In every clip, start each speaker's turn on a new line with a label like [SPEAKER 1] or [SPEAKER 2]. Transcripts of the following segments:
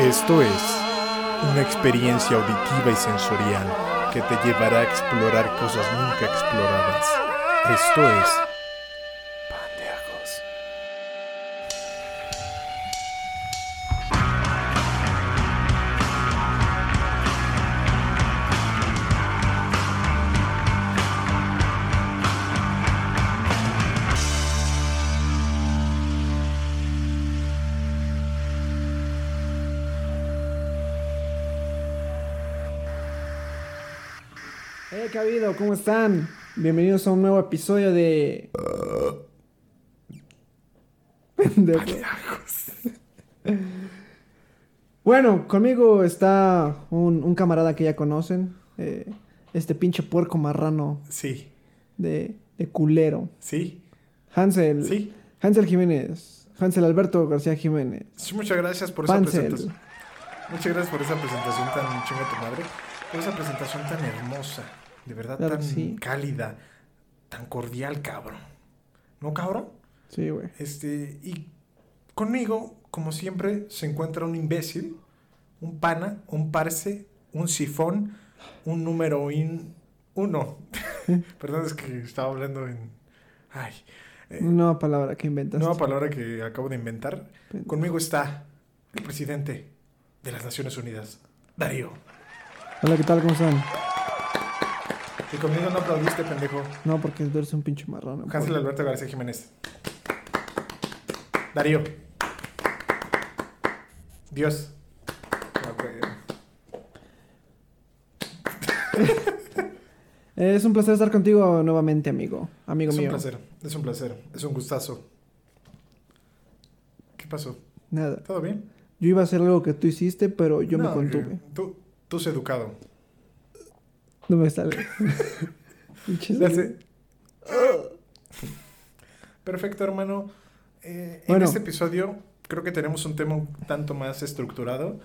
[SPEAKER 1] Esto es una experiencia auditiva y sensorial que te llevará a explorar cosas nunca exploradas. Esto es
[SPEAKER 2] ¿Cómo están? Bienvenidos a un nuevo episodio de... Pendejo. bueno, conmigo está un, un camarada que ya conocen. eh, este pinche puerco marrano
[SPEAKER 1] Sí,
[SPEAKER 2] de, de culero.
[SPEAKER 1] sí,
[SPEAKER 2] Hansel.
[SPEAKER 1] sí.
[SPEAKER 2] Hansel Jiménez. Hansel Alberto García Jiménez.
[SPEAKER 1] Sí, Muchas gracias por esa presentación. Muchas gracias por esa presentación tan chinga tu madre. Por esa presentación tan hermosa. De verdad,
[SPEAKER 2] Claro
[SPEAKER 1] tan
[SPEAKER 2] sí.
[SPEAKER 1] cálida. Tan cordial, cabrón. ¿No, cabrón?
[SPEAKER 2] Sí, güey.
[SPEAKER 1] Este, y conmigo, como siempre, se encuentra un imbécil, un pana, un parce, un sifón, un número in, uno. Perdón, es que estaba hablando en... Ay. eh,
[SPEAKER 2] Nueva palabra que inventas.
[SPEAKER 1] nueva palabra que acabo de inventar. Conmigo está el presidente de las Naciones Unidas, Darío.
[SPEAKER 2] Hola, ¿qué tal? ¿Cómo están?
[SPEAKER 1] Y conmigo no aplaudiste, pendejo.
[SPEAKER 2] No, porque eres un pinche marrón.
[SPEAKER 1] Hansel Alberto García Jiménez. Darío. Dios.
[SPEAKER 2] Eh, Es un placer estar contigo nuevamente, amigo. Amigo
[SPEAKER 1] Es un
[SPEAKER 2] mío.
[SPEAKER 1] placer, es un placer, es un gustazo. ¿Qué pasó?
[SPEAKER 2] Nada.
[SPEAKER 1] ¿Todo bien?
[SPEAKER 2] Yo iba a hacer algo que tú hiciste, pero yo me contuve.
[SPEAKER 1] Tú, tú has educado.
[SPEAKER 2] No me sale.
[SPEAKER 1] Perfecto, hermano. Eh,
[SPEAKER 2] Bueno.
[SPEAKER 1] En este episodio creo que tenemos un tema un tanto más estructurado,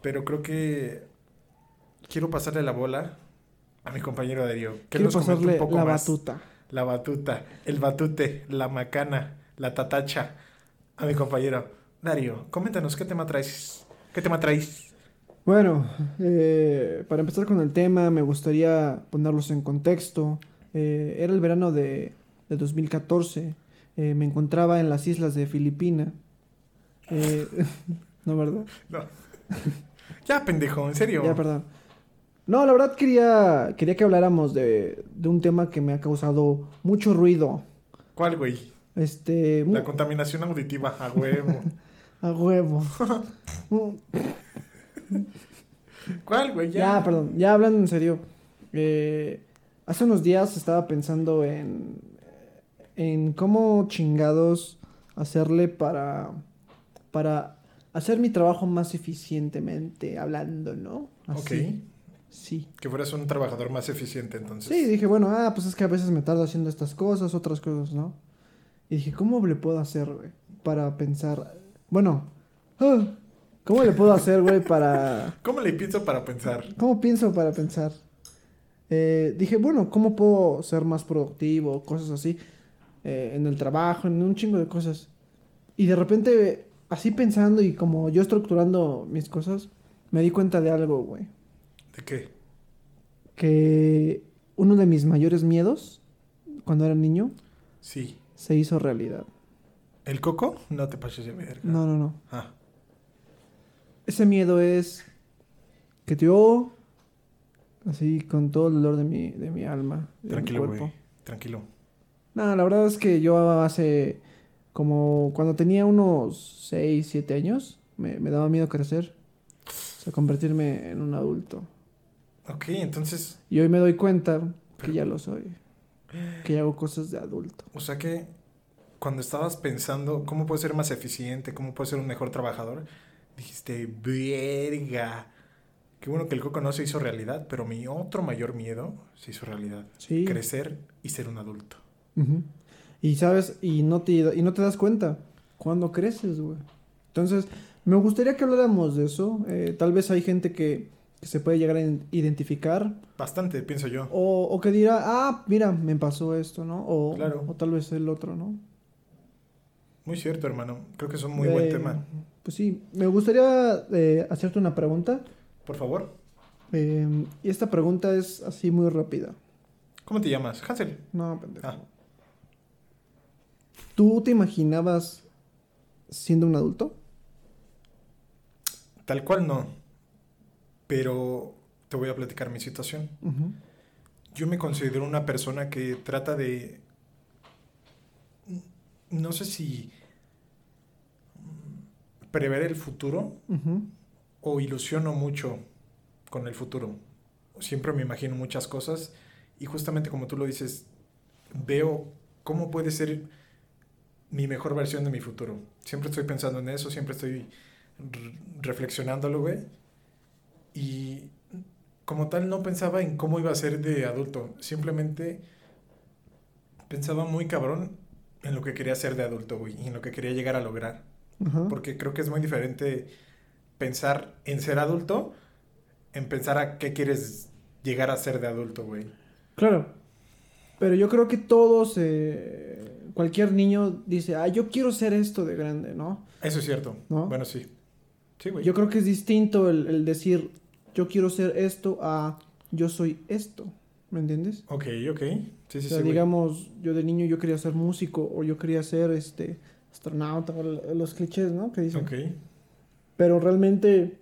[SPEAKER 1] pero creo que quiero pasarle la bola a mi compañero Darío. Que
[SPEAKER 2] Quiero
[SPEAKER 1] nos
[SPEAKER 2] pasarle
[SPEAKER 1] un poco
[SPEAKER 2] la
[SPEAKER 1] más.
[SPEAKER 2] batuta.
[SPEAKER 1] La batuta, el batute, la macana, la tatacha a mi compañero. Darío, coméntanos, ¿qué tema traes? ¿Qué tema traes?
[SPEAKER 2] Bueno, eh, para empezar con el tema, me gustaría ponerlos en contexto. Eh, era el verano de, de 2014. Eh, me encontraba en las islas de Filipina. Eh, no, ¿verdad?
[SPEAKER 1] No. ya, pendejo, en serio.
[SPEAKER 2] Ya, perdón. No, la verdad quería, quería que habláramos de, de un tema que me ha causado mucho ruido.
[SPEAKER 1] ¿Cuál, güey?
[SPEAKER 2] Este,
[SPEAKER 1] La contaminación auditiva, a huevo.
[SPEAKER 2] a huevo.
[SPEAKER 1] ¿Cuál, güey?
[SPEAKER 2] Ya, perdón, ya hablando en serio. eh, hace unos días estaba pensando en, en cómo chingados hacerle para, para hacer mi trabajo más eficientemente hablando, ¿no?
[SPEAKER 1] Ok.
[SPEAKER 2] Sí.
[SPEAKER 1] Que fueras un trabajador más eficiente, entonces.
[SPEAKER 2] Sí, dije, bueno, ah, pues es que a veces me tardo haciendo estas cosas, otras cosas, ¿no? Y dije, ¿cómo le puedo hacer, güey? Para pensar, bueno, ah, ¿cómo le puedo hacer, güey, para...
[SPEAKER 1] ¿Cómo le pienso para pensar?
[SPEAKER 2] ¿Cómo pienso para pensar? Eh, dije, bueno, ¿cómo puedo ser más productivo? Cosas así. eh, en el trabajo, en un chingo de cosas. Y de repente, así pensando y como yo estructurando mis cosas, me di cuenta de algo, güey.
[SPEAKER 1] ¿De qué?
[SPEAKER 2] Que uno de mis mayores miedos, cuando era niño,
[SPEAKER 1] Sí.
[SPEAKER 2] se hizo realidad.
[SPEAKER 1] ¿El coco? No te pases de verga.
[SPEAKER 2] No, no, no.
[SPEAKER 1] Ah,
[SPEAKER 2] Ese miedo es que yo, así con todo el dolor de mi, de mi alma, de
[SPEAKER 1] tranquilo,
[SPEAKER 2] mi
[SPEAKER 1] güey. Tranquilo.
[SPEAKER 2] No, la verdad es que yo hace como cuando tenía unos 6, 7 años, me, me daba miedo crecer, o sea, convertirme en un adulto.
[SPEAKER 1] Ok, entonces,
[SPEAKER 2] Y hoy me doy cuenta que ya lo soy, que ya hago cosas de adulto.
[SPEAKER 1] o sea que cuando estabas pensando cómo puedo ser más eficiente, cómo puedo ser un mejor trabajador, dijiste, verga. Qué bueno que el coco no se hizo realidad, pero mi otro mayor miedo se hizo realidad.
[SPEAKER 2] Sí.
[SPEAKER 1] Crecer y ser un adulto.
[SPEAKER 2] Y sabes, y no te, y no te das cuenta cuando creces, güey. Entonces, me gustaría que habláramos de eso. Eh, tal vez hay gente que, que se puede llegar a identificar
[SPEAKER 1] Bastante, pienso yo.
[SPEAKER 2] O, o que dirá, ah, mira, me pasó esto, ¿no? O,
[SPEAKER 1] Claro.
[SPEAKER 2] o tal vez el otro, ¿no?
[SPEAKER 1] Muy cierto, hermano. Creo que es un muy buen tema.
[SPEAKER 2] Pues sí, me gustaría eh, hacerte una pregunta.
[SPEAKER 1] Por favor.
[SPEAKER 2] Eh, y esta pregunta es así muy rápida.
[SPEAKER 1] ¿Cómo te llamas? Hansel.
[SPEAKER 2] No, pendejo.
[SPEAKER 1] Ah.
[SPEAKER 2] ¿Tú te imaginabas siendo un adulto?
[SPEAKER 1] Tal cual no. Pero te voy a platicar mi situación. Yo me considero una persona que trata de... No sé si prever el futuro o ilusiono mucho con el futuro. Siempre me imagino muchas cosas y justamente como tú lo dices, veo cómo puede ser mi mejor versión de mi futuro. Siempre estoy pensando en eso, siempre estoy re- reflexionándolo, güey. Y como tal no pensaba en cómo iba a ser de adulto, simplemente pensaba muy cabrón en lo que quería ser de adulto, güey, y en lo que quería llegar a lograr. Porque creo que es muy diferente pensar en ser adulto en pensar a qué quieres llegar a ser de adulto, güey.
[SPEAKER 2] Claro. Pero yo creo que todos, eh, cualquier niño dice, ah, yo quiero ser esto de grande, ¿no?
[SPEAKER 1] Eso es cierto.
[SPEAKER 2] ¿No?
[SPEAKER 1] Bueno, sí. Sí, güey.
[SPEAKER 2] Yo creo que es distinto el, el decir, yo quiero ser esto a yo soy esto. ¿Me entiendes?
[SPEAKER 1] Ok, ok. Sí, sí,
[SPEAKER 2] o sea,
[SPEAKER 1] sí. güey.
[SPEAKER 2] digamos, yo de niño yo quería ser músico o yo quería ser este astronauta, los clichés, ¿no? Que dicen.
[SPEAKER 1] Ok.
[SPEAKER 2] Pero realmente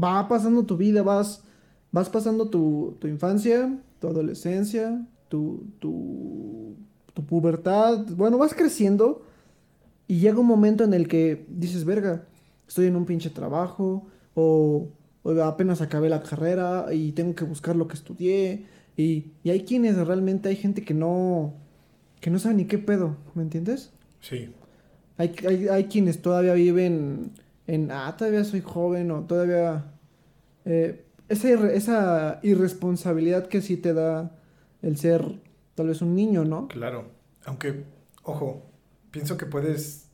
[SPEAKER 2] va pasando tu vida, vas, vas pasando tu, tu infancia, tu adolescencia, tu, tu, tu pubertad. Bueno, vas creciendo y llega un momento en el que dices, verga, estoy en un pinche trabajo o, o apenas acabé la carrera y tengo que buscar lo que estudié. Y, y hay quienes realmente, hay gente que no, que no sabe ni qué pedo, ¿me entiendes?
[SPEAKER 1] Sí.
[SPEAKER 2] Hay, hay, hay quienes todavía viven en, ah, todavía soy joven o todavía... eh, esa, esa irresponsabilidad que sí te da el ser tal vez un niño, ¿no?
[SPEAKER 1] Claro. Aunque, ojo, pienso que puedes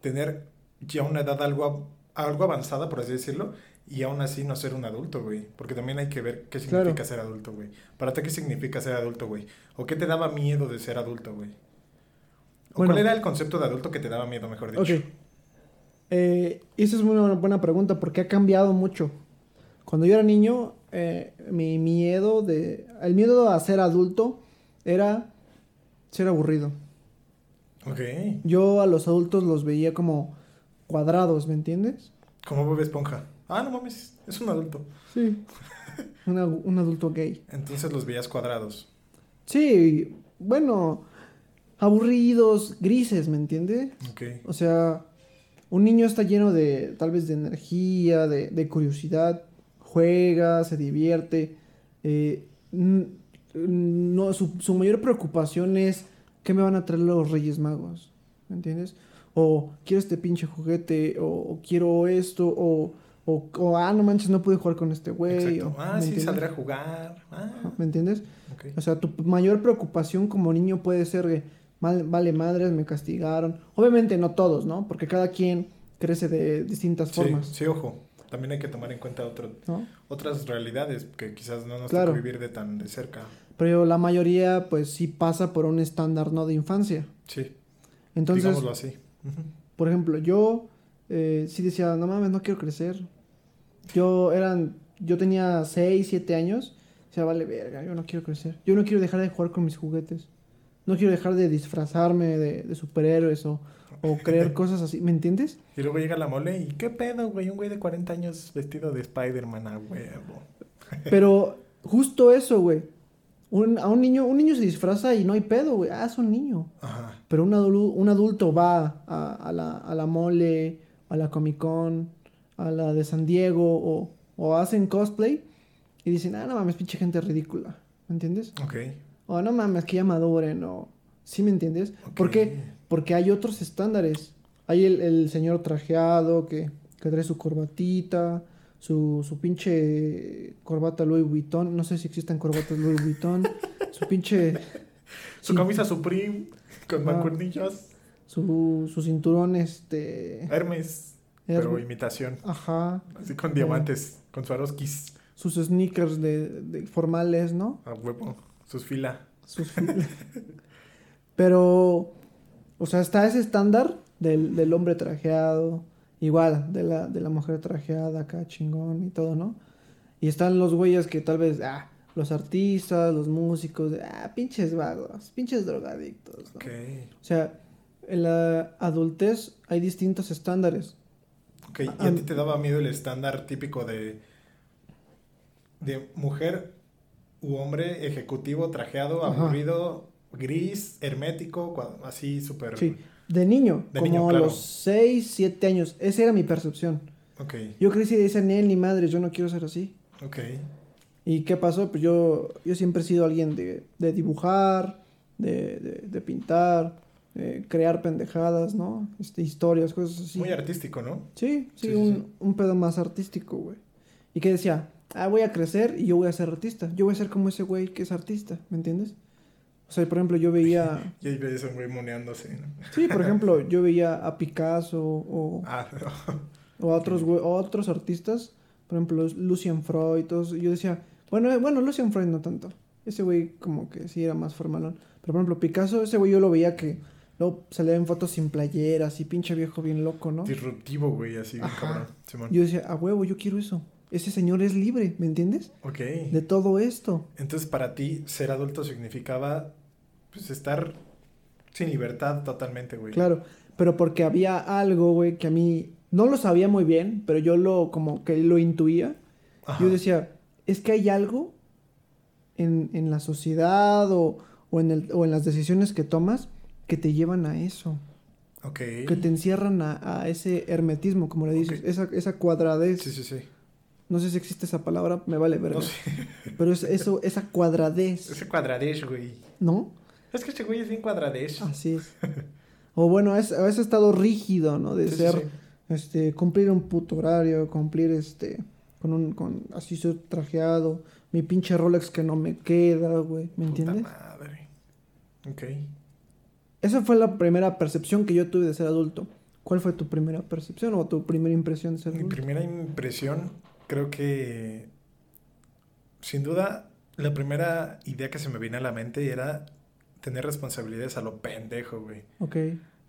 [SPEAKER 1] tener ya una edad algo, algo avanzada, por así decirlo, y aún así no ser un adulto, güey. Porque también hay que ver qué
[SPEAKER 2] Claro.
[SPEAKER 1] significa ser adulto, güey. Para ti, ¿qué significa ser adulto, güey? ¿O qué te daba miedo de ser adulto, güey? ¿O
[SPEAKER 2] Bueno.
[SPEAKER 1] cuál era el concepto de adulto que te daba miedo, mejor dicho?
[SPEAKER 2] Ok. Eh, esa es una buena pregunta porque ha cambiado mucho. Cuando yo era niño, eh, mi miedo de... El miedo a ser adulto era ser aburrido.
[SPEAKER 1] Ok.
[SPEAKER 2] Yo a los adultos los veía como cuadrados, ¿me entiendes?
[SPEAKER 1] Como Bob Esponja. Ah, no mames, es un adulto.
[SPEAKER 2] Sí. Una- un adulto gay.
[SPEAKER 1] Entonces los veías cuadrados.
[SPEAKER 2] Sí, bueno, aburridos, grises, ¿me entiendes?
[SPEAKER 1] Ok.
[SPEAKER 2] O sea, un niño está lleno de, tal vez, de energía, de, de curiosidad, juega, se divierte. eh, n- no, su, su mayor preocupación es qué me van a traer los Reyes Magos, ¿me entiendes? O quiero este pinche juguete, o, o quiero esto, o, o, o, ah, no manches, no pude jugar con este güey. O-
[SPEAKER 1] Ah,
[SPEAKER 2] ¿me
[SPEAKER 1] sí,
[SPEAKER 2] entiendes?
[SPEAKER 1] saldré a jugar. Ah,
[SPEAKER 2] ¿Me entiendes?
[SPEAKER 1] ok.
[SPEAKER 2] O sea, tu mayor preocupación como niño puede ser, eh, mal- vale madres, me castigaron. Obviamente no todos, ¿no? Porque cada quien crece de distintas
[SPEAKER 1] Sí,
[SPEAKER 2] formas,
[SPEAKER 1] sí, ojo. También hay que tomar en cuenta otro,
[SPEAKER 2] ¿no?
[SPEAKER 1] otras realidades que quizás no nos
[SPEAKER 2] Claro.
[SPEAKER 1] toca vivir de tan de cerca.
[SPEAKER 2] Pero la mayoría, pues sí pasa por un estándar, ¿no? De infancia.
[SPEAKER 1] Sí,
[SPEAKER 2] Entonces,
[SPEAKER 1] digámoslo así.
[SPEAKER 2] Por ejemplo, yo eh, sí decía, no mames, no quiero crecer. Yo eran, yo tenía 6, 7 años. O sea, vale verga, yo no quiero crecer. Yo no quiero dejar de jugar con mis juguetes. No quiero dejar de disfrazarme de, de superhéroes o, o creer cosas así. ¿Me entiendes?
[SPEAKER 1] Y luego llega la mole y ¿qué pedo, güey? Un güey de 40 años vestido de Spider-Man a huevo.
[SPEAKER 2] Pero justo eso, güey. Un, a un niño, un niño se disfraza y no hay pedo, güey. Ah, es un niño.
[SPEAKER 1] Ajá.
[SPEAKER 2] Pero un, adulu- un adulto va a, a la, a la mole, a la Comic Con, a la de San Diego, o, o hacen cosplay y dicen, ah, no mames, pinche gente ridícula. ¿Me entiendes?
[SPEAKER 1] Ok.
[SPEAKER 2] O no mames, que ya maduren, o... ¿Sí me entiendes? ¿Por qué? Porque hay otros estándares. Hay el, el señor trajeado que, que trae su corbatita, su, su pinche corbata Louis Vuitton. No sé si existen corbatas Louis Vuitton. su pinche...
[SPEAKER 1] Su camisa Supreme con mancuernillos.
[SPEAKER 2] Su, su cinturón, este...
[SPEAKER 1] Hermes, pero
[SPEAKER 2] Hermes.
[SPEAKER 1] imitación.
[SPEAKER 2] Ajá.
[SPEAKER 1] Así con diamantes, con Swarovskis
[SPEAKER 2] Sus sneakers de, de formales, ¿no?
[SPEAKER 1] a huevo. Sus fila.
[SPEAKER 2] Sus fil- Pero, o sea, está ese estándar del, del hombre trajeado, igual, de la, de la mujer trajeada acá, chingón y todo, ¿no? Y están los güeyes que tal vez, ah, los artistas, los músicos, ah, pinches vagos, pinches drogadictos, ¿no?
[SPEAKER 1] Ok.
[SPEAKER 2] O sea, en la adultez hay distintos estándares.
[SPEAKER 1] Ok, ¿y
[SPEAKER 2] Ah,
[SPEAKER 1] a ti te daba miedo el estándar típico de, de mujer u hombre ejecutivo, trajeado,
[SPEAKER 2] Ajá.
[SPEAKER 1] aburrido, gris, hermético, así súper...
[SPEAKER 2] Sí, de niño,
[SPEAKER 1] De
[SPEAKER 2] como
[SPEAKER 1] niño,
[SPEAKER 2] a los 6, 7 años. Esa era mi percepción.
[SPEAKER 1] Ok,
[SPEAKER 2] Yo crecí decía, ni él ni madre, yo no quiero ser así.
[SPEAKER 1] ok.
[SPEAKER 2] ¿Y qué pasó? Pues yo, yo siempre he sido alguien de, de dibujar, de, de, de pintar, de crear pendejadas, ¿no? Este, historias, cosas así.
[SPEAKER 1] Muy artístico, ¿no?
[SPEAKER 2] Sí, sí, un,
[SPEAKER 1] sí.
[SPEAKER 2] un pedo más artístico, güey. Y que decía, ah, voy a crecer y yo voy a ser artista. Yo voy a ser como ese güey que es artista, ¿me entiendes? O sea, por ejemplo, yo veía...
[SPEAKER 1] Y ahí ves a un güey moneándose, ¿no?
[SPEAKER 2] Sí, por ejemplo, yo veía a Picasso o,
[SPEAKER 1] Ah,
[SPEAKER 2] o a otros, güey- otros artistas, por ejemplo, Lucian Freud, todos, yo decía, bueno, eh, bueno, Lucian Freud no tanto, ese güey como que sí era más formalón, pero por ejemplo, Picasso, ese güey yo lo veía que luego salía en fotos sin playeras y pinche viejo bien loco, ¿no?
[SPEAKER 1] disruptivo, güey, así,
[SPEAKER 2] Ajá.
[SPEAKER 1] cabrón. Simón.
[SPEAKER 2] Yo decía, a huevo, yo quiero eso, ese señor es libre, ¿me entiendes?
[SPEAKER 1] Ok.
[SPEAKER 2] De todo esto.
[SPEAKER 1] Entonces, para ti, ser adulto significaba, pues, estar sin libertad totalmente, güey.
[SPEAKER 2] Claro, pero porque había algo, güey, que a mí no lo sabía muy bien, pero yo lo como que lo intuía.
[SPEAKER 1] Ajá.
[SPEAKER 2] Yo decía, es que hay algo en, en la sociedad o, o en el, o en las decisiones que tomas que te llevan a eso,
[SPEAKER 1] Ok.
[SPEAKER 2] que te encierran a, a ese hermetismo, como le dices, esa, esa cuadradez.
[SPEAKER 1] Sí, sí, sí.
[SPEAKER 2] No sé si existe esa palabra, me vale verga.
[SPEAKER 1] No sé.
[SPEAKER 2] Pero es eso, esa cuadradez,
[SPEAKER 1] Ese cuadradez, güey.
[SPEAKER 2] ¿no?
[SPEAKER 1] Es que este güey es bien cuadradez.
[SPEAKER 2] Así es. O bueno, es, ese estado rígido, ¿no? De
[SPEAKER 1] Sí, sí,
[SPEAKER 2] ser,
[SPEAKER 1] sí.
[SPEAKER 2] este, cumplir un puto horario, cumplir este, con un, con, así soy trajeado, mi pinche Rolex que no me queda, güey, ¿me
[SPEAKER 1] Puta
[SPEAKER 2] entiendes?
[SPEAKER 1] madre. Ok.
[SPEAKER 2] Esa fue la primera percepción que yo tuve de ser adulto. ¿Cuál fue tu primera percepción o tu primera impresión de ser
[SPEAKER 1] Mi
[SPEAKER 2] adulto?
[SPEAKER 1] primera impresión, creo que, sin duda, la primera idea que se me vino a la mente era tener responsabilidades a lo pendejo, güey.
[SPEAKER 2] Ok,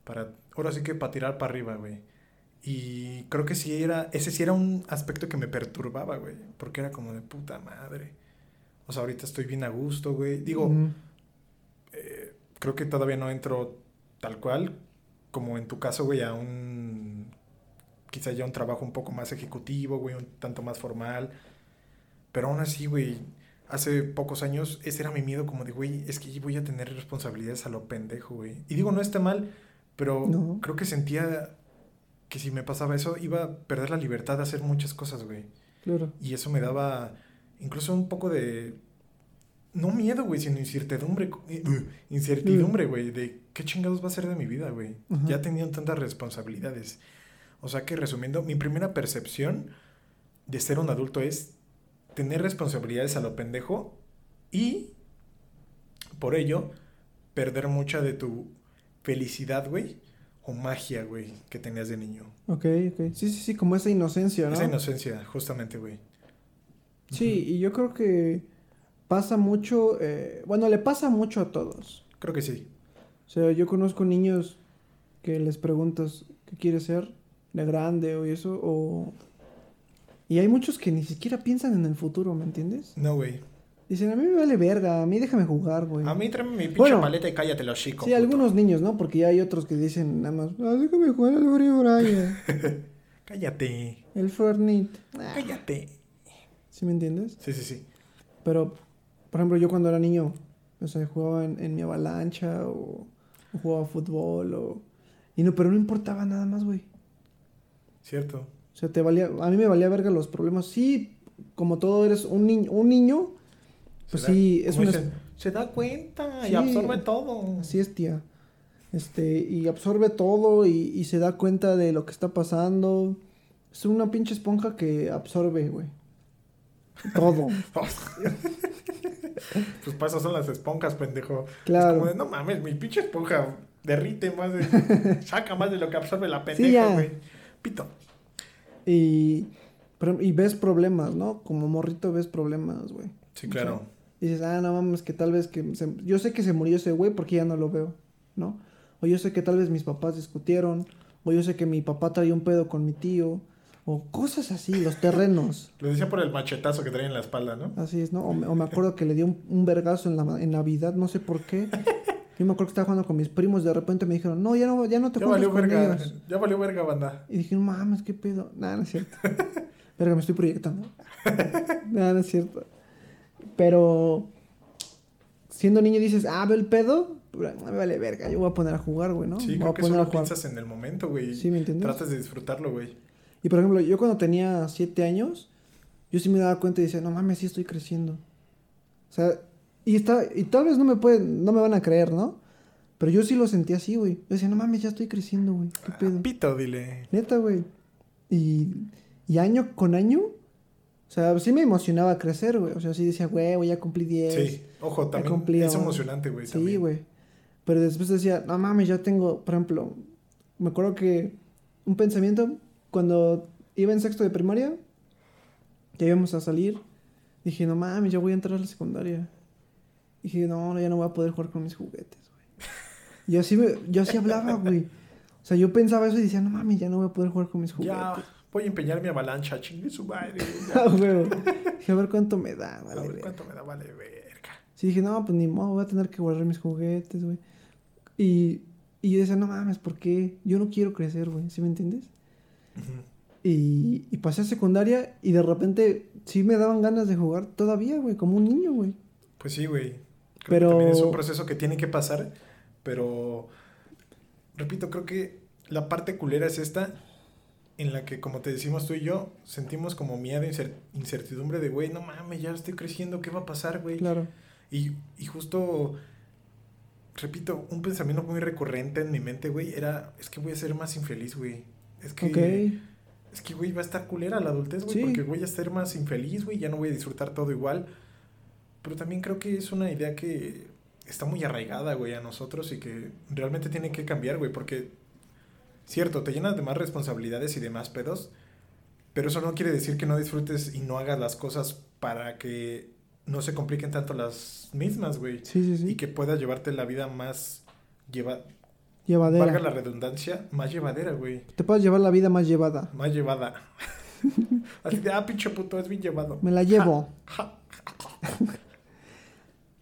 [SPEAKER 1] Para, ahora sí que para tirar para arriba, güey. Y creo que sí era, ese sí era un aspecto que me perturbaba, güey. Porque era como de puta madre. O sea, ahorita estoy bien a gusto, güey. Digo,
[SPEAKER 2] Mm,
[SPEAKER 1] eh, creo que todavía no entro tal cual, como en tu caso, güey, a un, quizá ya un trabajo un poco más ejecutivo, güey, un tanto más formal. Pero aún así, güey, hace pocos años ese era mi miedo, como de, güey, es que voy a tener responsabilidades a lo pendejo, güey. Y digo, no está mal, pero
[SPEAKER 2] No.
[SPEAKER 1] creo que sentía que si me pasaba eso, iba a perder la libertad de hacer muchas cosas, güey.
[SPEAKER 2] claro.
[SPEAKER 1] Y eso me daba incluso un poco de. No miedo, güey, sino incertidumbre. eh, uh, Incertidumbre, güey, de qué chingados va a ser de mi vida, güey. Ya tenían tantas responsabilidades. O sea que resumiendo, mi primera percepción de ser un adulto es tener responsabilidades a lo pendejo y por ello perder mucha de tu felicidad, güey, o magia, güey, que tenías de niño.
[SPEAKER 2] Ok, ok. Sí, sí, sí, como esa inocencia, ¿no?
[SPEAKER 1] Esa inocencia, justamente, güey.
[SPEAKER 2] Sí, y yo creo que pasa mucho, eh, bueno, le pasa mucho a todos.
[SPEAKER 1] Creo que sí.
[SPEAKER 2] O sea, yo conozco niños que les preguntas qué quieres ser de grande o eso, o... Y hay muchos que ni siquiera piensan en el futuro, ¿me entiendes?
[SPEAKER 1] No, güey.
[SPEAKER 2] Dicen, a mí me vale verga, a mí déjame jugar, güey.
[SPEAKER 1] A mí tráeme mi pinche
[SPEAKER 2] Bueno.
[SPEAKER 1] paleta y cállate los chicos.
[SPEAKER 2] Sí, algunos niños, ¿no? Porque ya hay otros que dicen nada más, ah, déjame jugar al Free Fire,
[SPEAKER 1] Cállate.
[SPEAKER 2] el Fortnite. Ah,
[SPEAKER 1] Cállate.
[SPEAKER 2] ¿Sí me entiendes?
[SPEAKER 1] Sí, sí, sí.
[SPEAKER 2] Pero, por ejemplo, yo cuando era niño, o sea, jugaba en, en mi avalancha o, o jugaba fútbol o... Y no, pero no importaba nada más, güey.
[SPEAKER 1] Cierto.
[SPEAKER 2] O sea, te valía, a mí me valía verga los problemas. Sí, como todo eres un niño, un niño, pues
[SPEAKER 1] Se da-
[SPEAKER 2] sí, es una...
[SPEAKER 1] dicen, se da cuenta y absorbe todo.
[SPEAKER 2] Así es, tía. Este, y absorbe todo y, y se da cuenta de lo que está pasando. Es una pinche esponja que absorbe, güey. Todo.
[SPEAKER 1] pues eso son las esponjas, pendejo.
[SPEAKER 2] Claro.
[SPEAKER 1] Es como de, no mames, mi pinche esponja derrite más de... saca más de lo que absorbe la pendeja, güey. Pito.
[SPEAKER 2] Y, ves problemas, ¿no? Como morrito ves problemas, güey.
[SPEAKER 1] Sí, claro.
[SPEAKER 2] Y dices, ah, no mames, que tal vez que... se- yo sé que se murió ese güey porque ya no lo veo, ¿no? O yo sé que tal vez mis papás discutieron, O yo sé que mi papá traía un pedo con mi tío. O cosas así, los terrenos.
[SPEAKER 1] Lo decía por el machetazo que traía en la espalda, ¿no?
[SPEAKER 2] Así es, ¿no? O me, o me acuerdo que le dio un, un vergazo en, la, en Navidad, no sé por qué. Yo me acuerdo que estaba jugando con mis primos, de repente me dijeron, no, ya no, ya no te
[SPEAKER 1] Ya valió
[SPEAKER 2] con
[SPEAKER 1] verga,
[SPEAKER 2] ellos.
[SPEAKER 1] ya valió verga, banda.
[SPEAKER 2] Y dije, no mames, qué pedo. Nada, no es cierto. Verga, me estoy proyectando. Nada, no es cierto. Pero siendo niño dices, ah, veo el pedo. No me vale verga, yo voy a poner a jugar, güey, ¿no?
[SPEAKER 1] Sí,
[SPEAKER 2] voy
[SPEAKER 1] creo
[SPEAKER 2] a
[SPEAKER 1] que
[SPEAKER 2] poner
[SPEAKER 1] solo
[SPEAKER 2] a jugar.
[SPEAKER 1] piensas en el momento, güey.
[SPEAKER 2] Sí, ¿me entiendes?
[SPEAKER 1] Tratas de disfrutarlo, güey.
[SPEAKER 2] Y por ejemplo, yo cuando tenía siete años, yo sí me daba cuenta y decía, no mames, sí estoy creciendo. O sea, y, está, y tal vez no me pueden, no me van a creer, ¿no? Pero yo sí lo sentí así, güey. Yo decía, no mames, ya estoy creciendo, güey. ¿Qué pedo?
[SPEAKER 1] Pito, dile.
[SPEAKER 2] Neta, güey. Y, y año con año, o sea, sí me emocionaba crecer, güey. O sea, sí decía, güey, ya cumplí 10.
[SPEAKER 1] Sí, ojo, también es emocionante, güey.
[SPEAKER 2] Sí, güey. Pero después decía, no mames, ya tengo, por ejemplo, me acuerdo que un pensamiento, cuando iba en sexto de primaria, ya íbamos a salir, dije, no mames, ya voy a entrar a la secundaria. Dije, no, ya no voy a poder jugar con mis juguetes, güey. Y así, me, yo así hablaba, güey. O sea, yo pensaba eso y decía, no mames, ya no voy a poder jugar con mis juguetes.
[SPEAKER 1] Ya, voy a empeñar mi avalancha, chingue su madre. güey,
[SPEAKER 2] Ah, güey. Dije, a ver cuánto me da,
[SPEAKER 1] a
[SPEAKER 2] vale,
[SPEAKER 1] ver
[SPEAKER 2] verga.
[SPEAKER 1] cuánto me da, vale, verga.
[SPEAKER 2] Sí, dije, no, pues ni modo, voy a tener que guardar mis juguetes, güey. Y, y yo decía, no mames, ¿por qué? Yo no quiero crecer, güey, ¿sí me entiendes? Y, y pasé a secundaria y de repente sí me daban ganas de jugar todavía, güey, como un niño, güey.
[SPEAKER 1] Pues sí, güey. Creo
[SPEAKER 2] Pero-
[SPEAKER 1] que también es un proceso que tiene que pasar, pero repito, creo que la parte culera es esta en la que, como te decimos tú y yo, sentimos como miedo, incer- incertidumbre de, güey, no mames, ya estoy creciendo, ¿qué va a pasar, güey?
[SPEAKER 2] Claro.
[SPEAKER 1] Y, y justo, repito, un pensamiento muy recurrente en mi mente, güey, era, es que voy a ser más infeliz, güey. Es que, es que, güey, va a estar culera la adultez, güey,
[SPEAKER 2] Sí.
[SPEAKER 1] porque voy a ser más infeliz, güey, ya no voy a disfrutar todo igual. Pero también creo que es una idea que está muy arraigada, güey, a nosotros y que realmente tiene que cambiar, güey, porque, cierto, te llenas de más responsabilidades y de más pedos, pero eso no quiere decir que no disfrutes y no hagas las cosas para que no se compliquen tanto las mismas, güey.
[SPEAKER 2] Sí, sí, sí.
[SPEAKER 1] Y que puedas llevarte la vida más lleva
[SPEAKER 2] Llevadera.
[SPEAKER 1] valga la redundancia, más llevadera, güey.
[SPEAKER 2] Te puedes llevar la vida más llevada.
[SPEAKER 1] Más llevada. Así de, ah, pinche puto, es bien llevado.
[SPEAKER 2] Me la llevo.
[SPEAKER 1] Ja.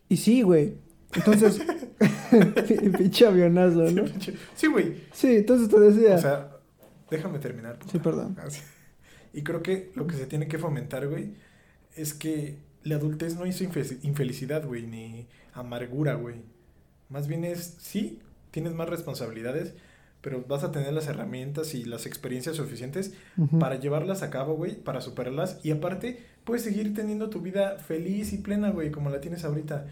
[SPEAKER 2] Y sí, güey. Entonces, pinche avionazo, ¿no?
[SPEAKER 1] Sí, güey.
[SPEAKER 2] Sí, entonces te decía.
[SPEAKER 1] O sea, déjame terminar. puta.
[SPEAKER 2] Sí, perdón.
[SPEAKER 1] Así. Y creo que lo que se tiene que fomentar, güey, es que la adultez no hizo infe- infelicidad, güey, ni amargura, güey. Más bien es, sí, tienes más responsabilidades, pero vas a tener las herramientas y las experiencias suficientes para llevarlas a cabo, güey, para superarlas. Y aparte, puedes seguir teniendo tu vida feliz y plena, güey, como la tienes ahorita.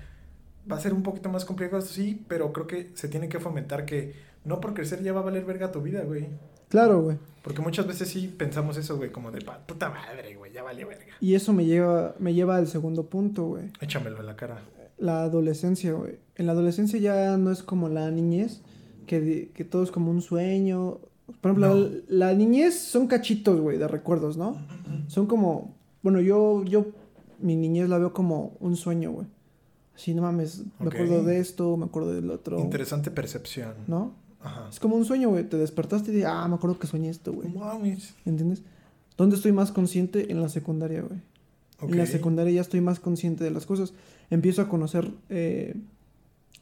[SPEAKER 1] Va a ser un poquito más complejo, sí, pero creo que se tiene que fomentar que no por crecer ya va a valer verga tu vida, güey.
[SPEAKER 2] Claro, güey.
[SPEAKER 1] Porque muchas veces sí pensamos eso, güey, como de "Pa- puta madre, güey, ya vale verga.
[SPEAKER 2] Y eso me lleva, me lleva al segundo punto, güey.
[SPEAKER 1] Échamelo en la cara.
[SPEAKER 2] La adolescencia, güey. En la adolescencia ya no es como la niñez, que, que todo es como un sueño. Por ejemplo,
[SPEAKER 1] No.
[SPEAKER 2] la, la niñez son cachitos, güey, de recuerdos, ¿no? Son como, bueno, yo, yo, mi niñez la veo como un sueño, güey. Así, no mames, me acuerdo de esto, me acuerdo del otro,
[SPEAKER 1] Interesante percepción.
[SPEAKER 2] ¿no?
[SPEAKER 1] Ajá.
[SPEAKER 2] Es como un sueño, güey. Te despertaste y dices, ah, me acuerdo que soñé esto, güey.
[SPEAKER 1] Mames.
[SPEAKER 2] ¿Entiendes? ¿Dónde estoy más consciente? En la secundaria, güey. En la secundaria ya estoy más consciente de las cosas. Empiezo a conocer eh,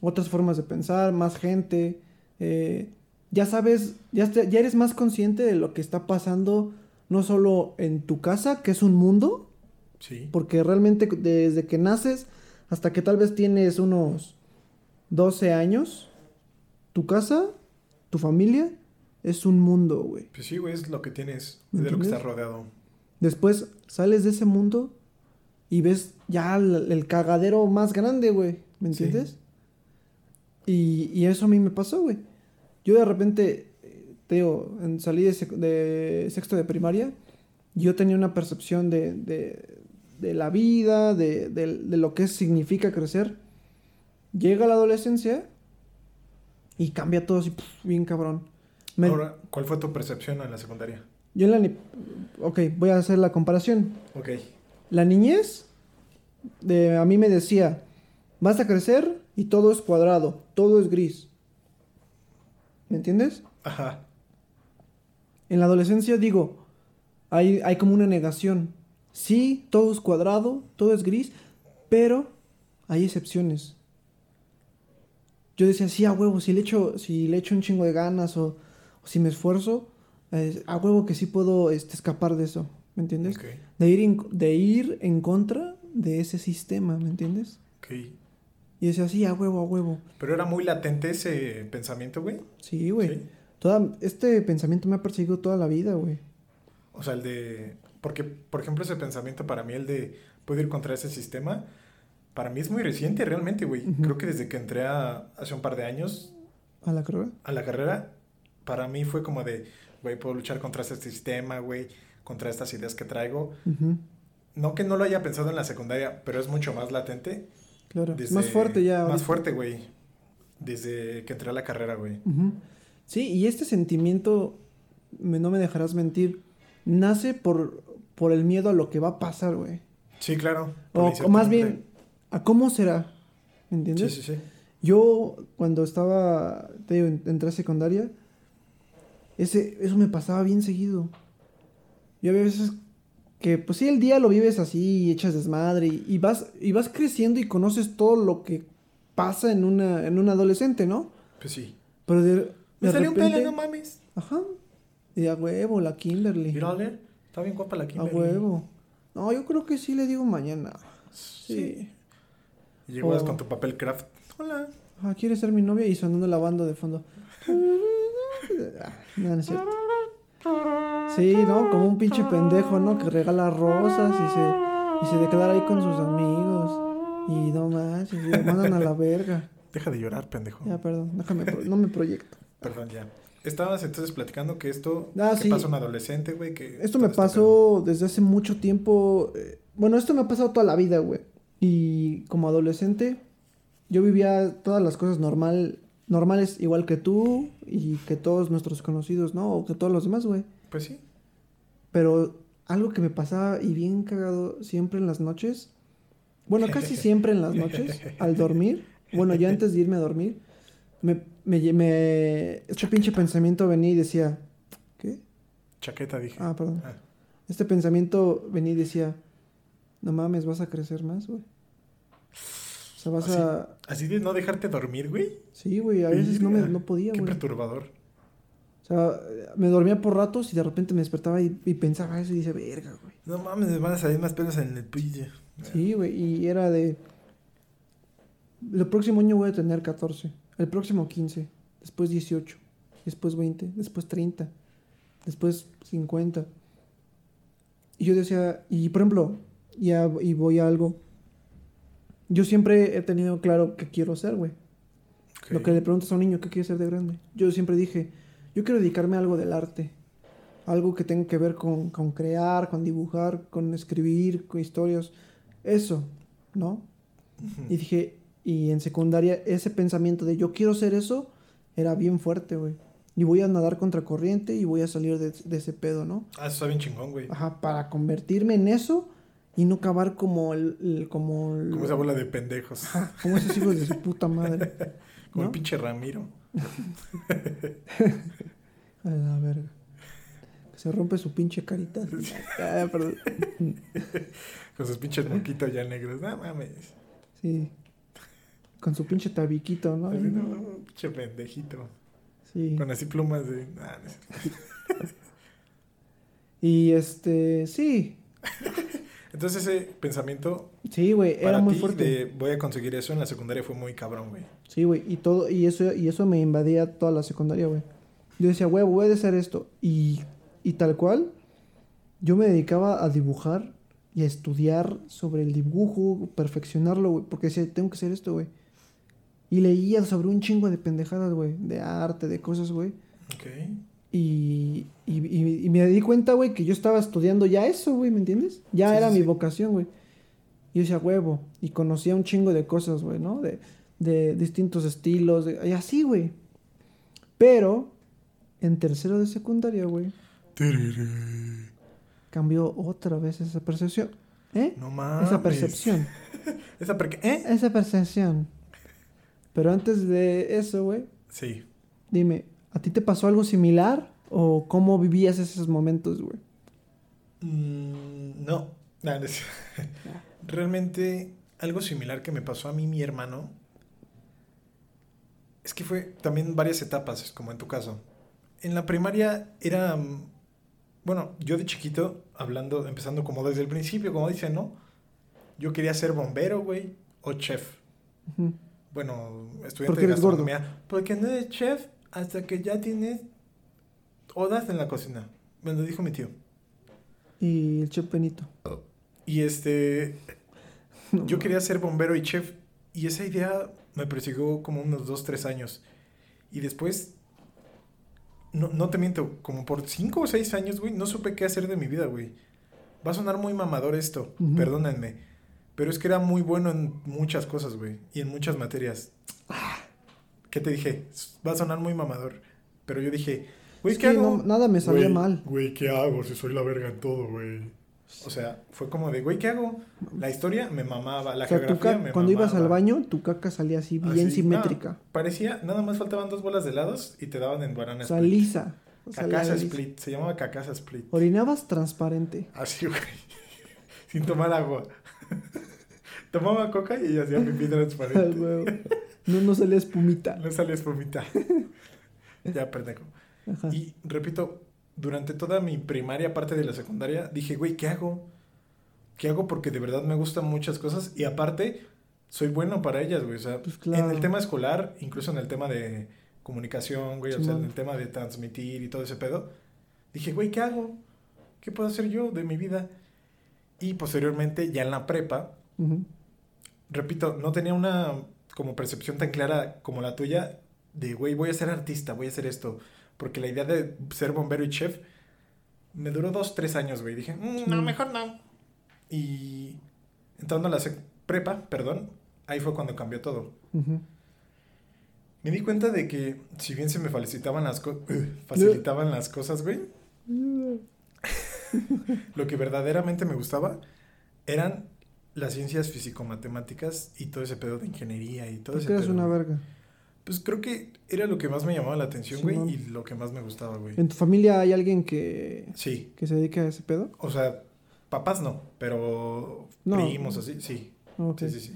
[SPEAKER 2] otras formas de pensar, más gente. eh, ya sabes, ya, ya eres más consciente de lo que está pasando, no solo en tu casa, que es un mundo,
[SPEAKER 1] Sí.
[SPEAKER 2] porque realmente desde que naces hasta que tal vez tienes unos 12 años, tu casa, tu familia, es un mundo, güey.
[SPEAKER 1] Pues sí, güey, es lo que tienes,
[SPEAKER 2] ¿Me
[SPEAKER 1] es de lo que estás rodeado.
[SPEAKER 2] Después sales de ese mundo y ves ya el, el cagadero más grande, güey. ¿Me
[SPEAKER 1] Sí.
[SPEAKER 2] entiendes? Y, y eso a mí me pasó, güey. Yo de repente, te digo, en- salí de, sec- de sexto de primaria, yo tenía una percepción de, de, de la vida, de, lo que significa crecer. Llega la adolescencia y cambia todo así, bien cabrón. Me-
[SPEAKER 1] Ahora, ¿cuál fue tu percepción en la secundaria?
[SPEAKER 2] yo en la... ni- Ok, voy a hacer la comparación.
[SPEAKER 1] Ok.
[SPEAKER 2] La niñez, de, a mí me decía, vas a crecer y todo es cuadrado, todo es gris. ¿Me entiendes?
[SPEAKER 1] Ajá.
[SPEAKER 2] En la adolescencia, digo, hay, hay como una negación. Sí, todo es cuadrado, todo es gris, pero hay excepciones. Yo decía, sí, a huevo, si le echo, si le echo un chingo de ganas o, o si me esfuerzo, eh, a huevo que sí puedo este, escapar de eso, ¿me entiendes?
[SPEAKER 1] Ok.
[SPEAKER 2] De, ir en, de ir en contra de ese sistema, ¿me entiendes?
[SPEAKER 1] Ok.
[SPEAKER 2] Y decía, sí, a huevo, a huevo.
[SPEAKER 1] Pero era muy latente ese pensamiento, güey.
[SPEAKER 2] Sí, güey.
[SPEAKER 1] Sí.
[SPEAKER 2] Toda, este pensamiento me ha perseguido toda la vida, güey.
[SPEAKER 1] O sea, el de... Porque, por ejemplo, ese pensamiento para mí, el de puedo ir contra ese sistema, para mí es muy reciente realmente, güey. Creo que desde que entré a- hace un par de años
[SPEAKER 2] ¿A la carrera?
[SPEAKER 1] a la carrera, para mí fue como de, güey, puedo luchar contra ese sistema, güey, contra estas ideas que traigo. No que no lo haya pensado en la secundaria, pero es mucho más latente.
[SPEAKER 2] Claro.
[SPEAKER 1] Desde-
[SPEAKER 2] más fuerte ya.
[SPEAKER 1] Más
[SPEAKER 2] ahorita.
[SPEAKER 1] fuerte, güey. Desde que entré a la carrera, güey.
[SPEAKER 2] Ujú. Sí, y este sentimiento, me- no me dejarás mentir, nace por, por el miedo a lo que va a pasar, güey.
[SPEAKER 1] Sí, claro.
[SPEAKER 2] O, o más bien, a cómo será. ¿Me
[SPEAKER 1] Sí,
[SPEAKER 2] entiendes?
[SPEAKER 1] sí, sí.
[SPEAKER 2] Yo, cuando estaba, te digo, en- entré a secundaria, ese, eso me pasaba bien seguido. Yo había veces que, pues sí, el día lo vives así, y echas desmadre, y, y vas, y vas creciendo y conoces todo lo que pasa en una, en un adolescente, ¿no?
[SPEAKER 1] Pues sí.
[SPEAKER 2] Pero de,
[SPEAKER 1] Me
[SPEAKER 2] de
[SPEAKER 1] salió un pelo, no mames.
[SPEAKER 2] Ajá. Y a huevo, la Kimberly.
[SPEAKER 1] Mírale. Está bien guapa la
[SPEAKER 2] a
[SPEAKER 1] Kimberly.
[SPEAKER 2] huevo. No, yo creo que sí le digo mañana. Sí.
[SPEAKER 1] Y llegas
[SPEAKER 2] O-
[SPEAKER 1] con tu papel craft. Hola.
[SPEAKER 2] Ah, ¿quiere ser mi novia? Y sonando la banda de fondo. Ah, No, no es cierto. Sí, ¿no? Como un pinche pendejo, ¿no? Que regala rosas y se, y se de quedar ahí con sus amigos. Y no más, y lo mandan a la verga.
[SPEAKER 1] Deja de llorar, pendejo.
[SPEAKER 2] Ya, perdón, déjame, pro- no me proyecto.
[SPEAKER 1] Perdón, ya. Estabas entonces platicando que esto
[SPEAKER 2] Ah,
[SPEAKER 1] que
[SPEAKER 2] sí.
[SPEAKER 1] pasa a un adolescente, güey. Que
[SPEAKER 2] Esto me pasó desde hace mucho tiempo. eh, Bueno, esto me ha pasado toda la vida, güey. Y como adolescente, yo vivía todas las cosas normal, normales, igual que tú y que todos nuestros conocidos, ¿no? O que todos los demás, güey.
[SPEAKER 1] Pues sí.
[SPEAKER 2] Pero algo que me pasaba y bien cagado siempre en las noches, bueno, casi siempre en las noches, al dormir, bueno, ya antes de irme a dormir, me, me, me- este pinche pensamiento venía y decía, ¿qué?
[SPEAKER 1] Chaqueta, dije.
[SPEAKER 2] Ah, perdón.
[SPEAKER 1] Ah.
[SPEAKER 2] Este pensamiento venía y decía, no mames, vas a crecer más, güey. O sea, vas a...
[SPEAKER 1] Así de no dejarte dormir, güey.
[SPEAKER 2] Sí, güey, a veces no, me, no podía,
[SPEAKER 1] Qué
[SPEAKER 2] güey.
[SPEAKER 1] perturbador.
[SPEAKER 2] O sea, me dormía por ratos y de repente me despertaba y, y pensaba eso y dice, verga, güey.
[SPEAKER 1] No mames, me van a salir más pelos en el pillo.
[SPEAKER 2] Sí, güey, y era de... El próximo año voy a tener 14, el próximo 15, después 18, después 20, después 30, después 50. Y yo decía, y por ejemplo, ya y voy a algo. Yo siempre he tenido claro qué quiero ser, güey. Lo que le preguntas a un niño, ¿qué quiere ser de grande? Yo siempre dije, yo quiero dedicarme a algo del arte. Algo que tenga que ver con, con crear, con dibujar, con escribir, con historias. Eso, ¿no? Y dije, y en secundaria ese pensamiento de yo quiero ser eso era bien fuerte, güey. Y voy a nadar contra corriente y voy a salir de, de ese pedo, ¿no?
[SPEAKER 1] Ah, eso está bien chingón, güey.
[SPEAKER 2] Ajá, para convertirme en eso y no acabar como el, el- como el-
[SPEAKER 1] Como esa bola de pendejos.
[SPEAKER 2] Ajá, como esos hijos de su puta madre.
[SPEAKER 1] Como
[SPEAKER 2] ¿no?
[SPEAKER 1] el pinche Ramiro.
[SPEAKER 2] A la verga. Que se rompe su pinche carita. Ah, perdón.
[SPEAKER 1] Con sus pinches moquitos ya negros. No mames.
[SPEAKER 2] Sí. Con su pinche tabiquito, ¿no?
[SPEAKER 1] No, pinche pendejito.
[SPEAKER 2] Sí.
[SPEAKER 1] Con así plumas de. ah, no.
[SPEAKER 2] Y este, sí.
[SPEAKER 1] Entonces ese pensamiento
[SPEAKER 2] Sí, güey, era muy fuerte.
[SPEAKER 1] de voy a conseguir eso en la secundaria fue muy cabrón, güey.
[SPEAKER 2] Sí, güey, y todo, y eso, y eso me invadía toda la secundaria, güey. Yo decía, güey, voy a hacer esto. Y, y tal cual, yo me dedicaba a dibujar y a estudiar sobre el dibujo, perfeccionarlo, güey, porque decía, tengo que hacer esto, güey. Y leía sobre un chingo de pendejadas, güey, de arte, de cosas, güey.
[SPEAKER 1] Ok.
[SPEAKER 2] Y, y, y- y me di cuenta, güey, que yo estaba estudiando ya eso, güey, ¿me entiendes? Ya
[SPEAKER 1] Sí,
[SPEAKER 2] era
[SPEAKER 1] sí,
[SPEAKER 2] mi vocación, güey. Y yo decía, huevo. Y conocía un chingo de cosas, güey, ¿no? De, de distintos estilos, de- y así, güey. Pero, en tercero de secundaria, güey, cambió otra vez esa percepción. ¿Eh?
[SPEAKER 1] No mames.
[SPEAKER 2] Esa percepción.
[SPEAKER 1] Esa perque- ¿Eh?
[SPEAKER 2] Esa percepción. Pero antes de eso, güey,
[SPEAKER 1] Sí.
[SPEAKER 2] dime, ¿a ti te pasó algo similar ¿O cómo vivías esos momentos, güey?
[SPEAKER 1] Mm, no. Nah, Realmente algo similar que me pasó a mí, mi hermano. Es que fue también varias etapas, como en tu caso. En la primaria era. Bueno, yo de chiquito, hablando, empezando como desde el principio, como dicen, ¿no? Yo quería ser bombero, güey, o chef. Bueno,
[SPEAKER 2] ¿Por
[SPEAKER 1] estudiante de
[SPEAKER 2] eres gordo?
[SPEAKER 1] gastronomía. Porque no eres chef hasta que ya tienes odas en la cocina. Me lo dijo mi tío.
[SPEAKER 2] Y el chef Benito.
[SPEAKER 1] Y este,
[SPEAKER 2] No
[SPEAKER 1] yo quería ser bombero y chef. Y esa idea me persiguió como unos 2, 3 años. Y después, no, no te miento, como por 5 o 6 años, güey, no supe qué hacer de mi vida, güey. Va a sonar muy mamador esto,
[SPEAKER 2] Ujú.
[SPEAKER 1] perdónenme. Pero es que era muy bueno en muchas cosas, güey. Y en muchas materias. ¿Qué te dije? Va a sonar muy mamador. Pero yo dije, güey, ¿qué hago?
[SPEAKER 2] no- nada me salía
[SPEAKER 1] Güey,
[SPEAKER 2] mal.
[SPEAKER 1] Güey, ¿qué hago si soy la verga en todo, güey? O sea, fue como de, güey, ¿qué hago? La historia me mamaba, la
[SPEAKER 2] O sea,
[SPEAKER 1] geografía me
[SPEAKER 2] cuando ibas al baño, tu caca salía así bien
[SPEAKER 1] Así,
[SPEAKER 2] simétrica.
[SPEAKER 1] no, parecía, nada más faltaban dos bolas de helados y te daban en banana
[SPEAKER 2] O sea,
[SPEAKER 1] split.
[SPEAKER 2] lisa. O sea,
[SPEAKER 1] Cacasa
[SPEAKER 2] lisa.
[SPEAKER 1] split, se llamaba cacasa split.
[SPEAKER 2] Orinabas transparente.
[SPEAKER 1] Así, güey. Sin tomar agua. Tomaba coca y hacía pipí
[SPEAKER 2] Al
[SPEAKER 1] transparente.
[SPEAKER 2] huevo. No, no salía espumita.
[SPEAKER 1] No salía espumita. ya, pendejo. Y repito, durante toda mi primaria, parte de la secundaria, dije, güey, ¿qué hago? ¿Qué hago? Porque de verdad me gustan muchas cosas y aparte, soy bueno para ellas, güey. O sea,
[SPEAKER 2] Pues claro.
[SPEAKER 1] en el tema escolar, incluso en el tema de comunicación, güey, o sea, en el tema de transmitir y todo ese pedo, dije, güey, ¿qué hago? ¿Qué puedo hacer yo de mi vida? Y posteriormente, ya en la prepa. Repito, no tenía una como percepción tan clara como la tuya de, güey, voy a ser artista, voy a hacer esto. Porque la idea de ser bombero y chef me duró dos, tres años, güey. Dije, "Mm, no,
[SPEAKER 2] Mm.
[SPEAKER 1] mejor no. Y entrando a la prepa, perdón, ahí fue cuando cambió todo. Me di cuenta de que si bien se me facilitaban las, co- facilitaban las cosas, güey, lo que verdaderamente me gustaba eran las ciencias físico-matemáticas y todo ese pedo de ingeniería y todo
[SPEAKER 2] ¿Por
[SPEAKER 1] ese
[SPEAKER 2] qué una verga?
[SPEAKER 1] Pues creo que era lo que más me llamaba la atención, güey, y lo que más me gustaba, güey.
[SPEAKER 2] ¿En tu familia hay alguien que,
[SPEAKER 1] Sí,
[SPEAKER 2] que se dedica a ese pedo?
[SPEAKER 1] o sea, papás no, pero
[SPEAKER 2] No.
[SPEAKER 1] primos así, sí.
[SPEAKER 2] Ok.
[SPEAKER 1] Sí, sí, sí.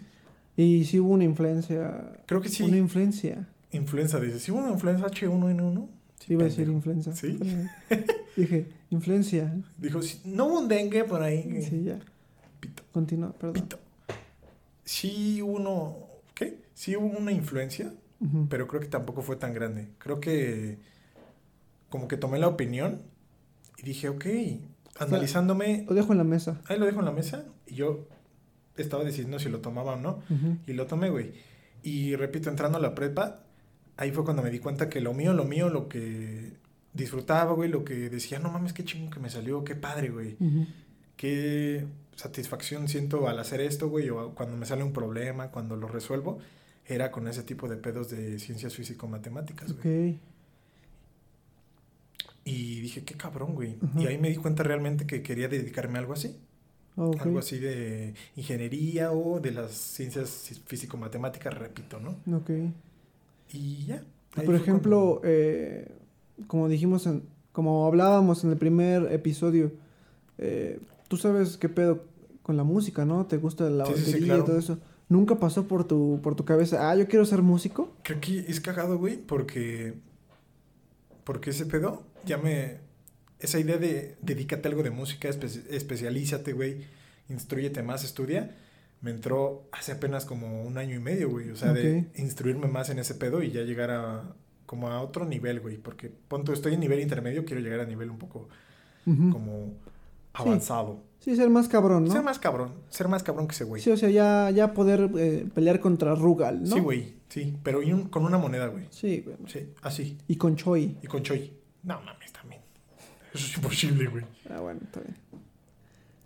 [SPEAKER 2] Y sí hubo una influencia.
[SPEAKER 1] Creo que sí.
[SPEAKER 2] Una influencia.
[SPEAKER 1] Influenza, dice. ¿Sí hubo una influenza H1N1? Sí,
[SPEAKER 2] Iba a decir influenza.
[SPEAKER 1] Sí.
[SPEAKER 2] Dije, influencia.
[SPEAKER 1] Dijo, no hubo un dengue por ahí.
[SPEAKER 2] Sí, ya.
[SPEAKER 1] Pito,
[SPEAKER 2] Continúa, perdón.
[SPEAKER 1] pito. Sí hubo uno... ¿Qué? Sí hubo una influencia, pero creo que tampoco fue tan grande. Creo que como que tomé la opinión y dije, ok, analizándome,
[SPEAKER 2] Lo dejo en la mesa.
[SPEAKER 1] ahí lo dejo en la mesa y yo estaba decidiendo si lo tomaba o no y lo tomé, güey. Y repito, entrando a la prepa, ahí fue cuando me di cuenta que lo mío, lo mío, lo que disfrutaba, güey, lo que decía, no mames, qué chingo que me salió, qué padre, güey. Qué satisfacción siento al hacer esto, güey, o cuando me sale un problema, cuando lo resuelvo, era con ese tipo de pedos de ciencias físico-matemáticas, güey.
[SPEAKER 2] Ok.
[SPEAKER 1] Y dije, qué cabrón, güey. Y ahí me di cuenta realmente que quería dedicarme a algo así.
[SPEAKER 2] Ok.
[SPEAKER 1] Algo así de ingeniería o de las ciencias físico-matemáticas, repito, ¿no?
[SPEAKER 2] Ok.
[SPEAKER 1] Y ya.
[SPEAKER 2] Y
[SPEAKER 1] Ahí
[SPEAKER 2] Por ejemplo, eh, como dijimos, en, como hablábamos en el primer episodio, eh, tú sabes qué pedo con la música, ¿no? Te gusta la
[SPEAKER 1] Sí, sí, sí,
[SPEAKER 2] batería
[SPEAKER 1] claro.
[SPEAKER 2] y todo eso. ¿Nunca pasó por tu, por tu cabeza, ah, yo quiero ser músico?
[SPEAKER 1] Creo que es cagado, güey, porque. Porque ese pedo ya me. Esa idea de dedícate a algo de música, espe- especialízate, güey, instruyete más, estudia, me entró hace apenas como un año y medio, güey. O sea, de instruirme más en ese pedo y ya llegar a. como a otro nivel, güey. Porque, punto, estoy en nivel intermedio, quiero llegar a nivel un poco como avanzado.
[SPEAKER 2] Sí, ser más cabrón, ¿no?
[SPEAKER 1] Ser más cabrón, ser más cabrón que ese güey.
[SPEAKER 2] Sí, o sea, ya, ya poder eh, pelear contra Rugal, ¿no?
[SPEAKER 1] Sí, güey, sí. Pero un- con una moneda, güey.
[SPEAKER 2] Sí, güey.
[SPEAKER 1] Sí, así.
[SPEAKER 2] Y con Choi.
[SPEAKER 1] Y con Choi. No mames, también. Eso es imposible, güey.
[SPEAKER 2] Ah, bueno, está bien.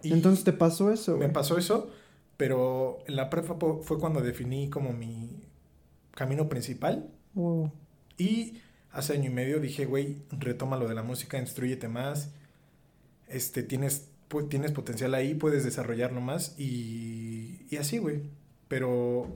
[SPEAKER 1] Y
[SPEAKER 2] Entonces te pasó eso,
[SPEAKER 1] me pasó eso, pero en la prepa fue cuando definí como mi camino principal.
[SPEAKER 2] Wow.
[SPEAKER 1] Y hace año y medio dije, güey, retoma lo de la música, instruyete más. Este, tienes, pu- tienes potencial ahí, puedes desarrollarlo más. Y, y así, güey. Pero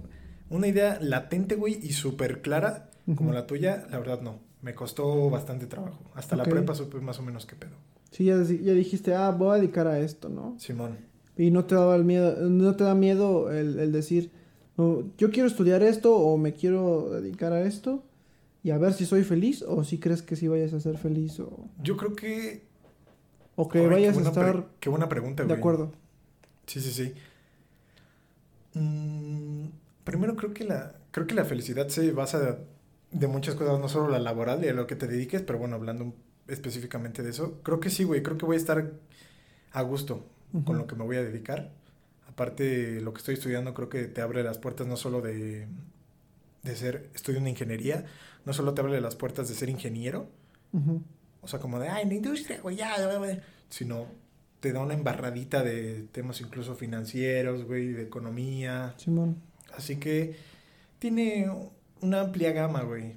[SPEAKER 1] una idea latente, güey, y súper clara, como la tuya, la verdad no. Me costó bastante trabajo. Hasta la prepa supe más o menos qué pedo.
[SPEAKER 2] Sí, ya, ya dijiste, ah, voy a dedicar a esto, ¿no?
[SPEAKER 1] Simón.
[SPEAKER 2] Y no te daba el miedo, no te da miedo el, el decir, "Oh, yo quiero estudiar esto o me quiero dedicar a esto y a ver si soy feliz o si crees que sí vayas a ser feliz o,
[SPEAKER 1] Yo creo que...
[SPEAKER 2] o que vayas a estar
[SPEAKER 1] Qué buena pregunta,
[SPEAKER 2] de
[SPEAKER 1] güey.
[SPEAKER 2] acuerdo.
[SPEAKER 1] Sí, sí, sí. Mm, primero creo que la creo que la felicidad se basa de, de muchas cosas, no solo la laboral y a lo que te dediques, pero bueno, hablando específicamente de eso, creo que sí, güey, creo que voy a estar a gusto con
[SPEAKER 2] Ujú.
[SPEAKER 1] lo que me voy a dedicar. Aparte, lo que estoy estudiando creo que te abre las puertas no solo de, de ser, estudio una ingeniería, no solo te abre las puertas de ser ingeniero,
[SPEAKER 2] Ujú.
[SPEAKER 1] O sea, como de, ay, la industria, güey, ya, güey, güey", sino te da una embarradita de temas incluso financieros, güey, de economía.
[SPEAKER 2] Simón.
[SPEAKER 1] Así que tiene una amplia gama, güey,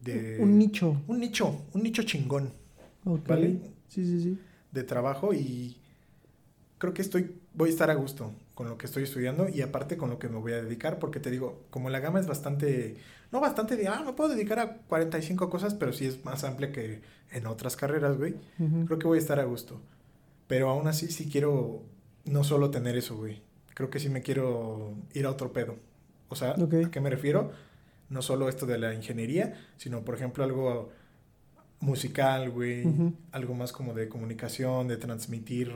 [SPEAKER 1] de...
[SPEAKER 2] Un nicho.
[SPEAKER 1] Un nicho, un nicho chingón
[SPEAKER 2] Ok.
[SPEAKER 1] ¿Vale?
[SPEAKER 2] Sí, sí, sí.
[SPEAKER 1] de trabajo y creo que estoy, voy a estar a gusto con lo que estoy estudiando y aparte con lo que me voy a dedicar, porque te digo, como la gama es bastante, no bastante de, ah, me puedo dedicar a 45 cosas, pero sí es más amplia que en otras carreras, güey. Creo que voy a estar a gusto. Pero aún así sí quiero no solo tener eso, güey. Creo que sí me quiero ir a otro pedo. O sea. ¿a qué me refiero? No solo esto de la ingeniería, sino por ejemplo algo musical, güey. Algo más como de comunicación, de transmitir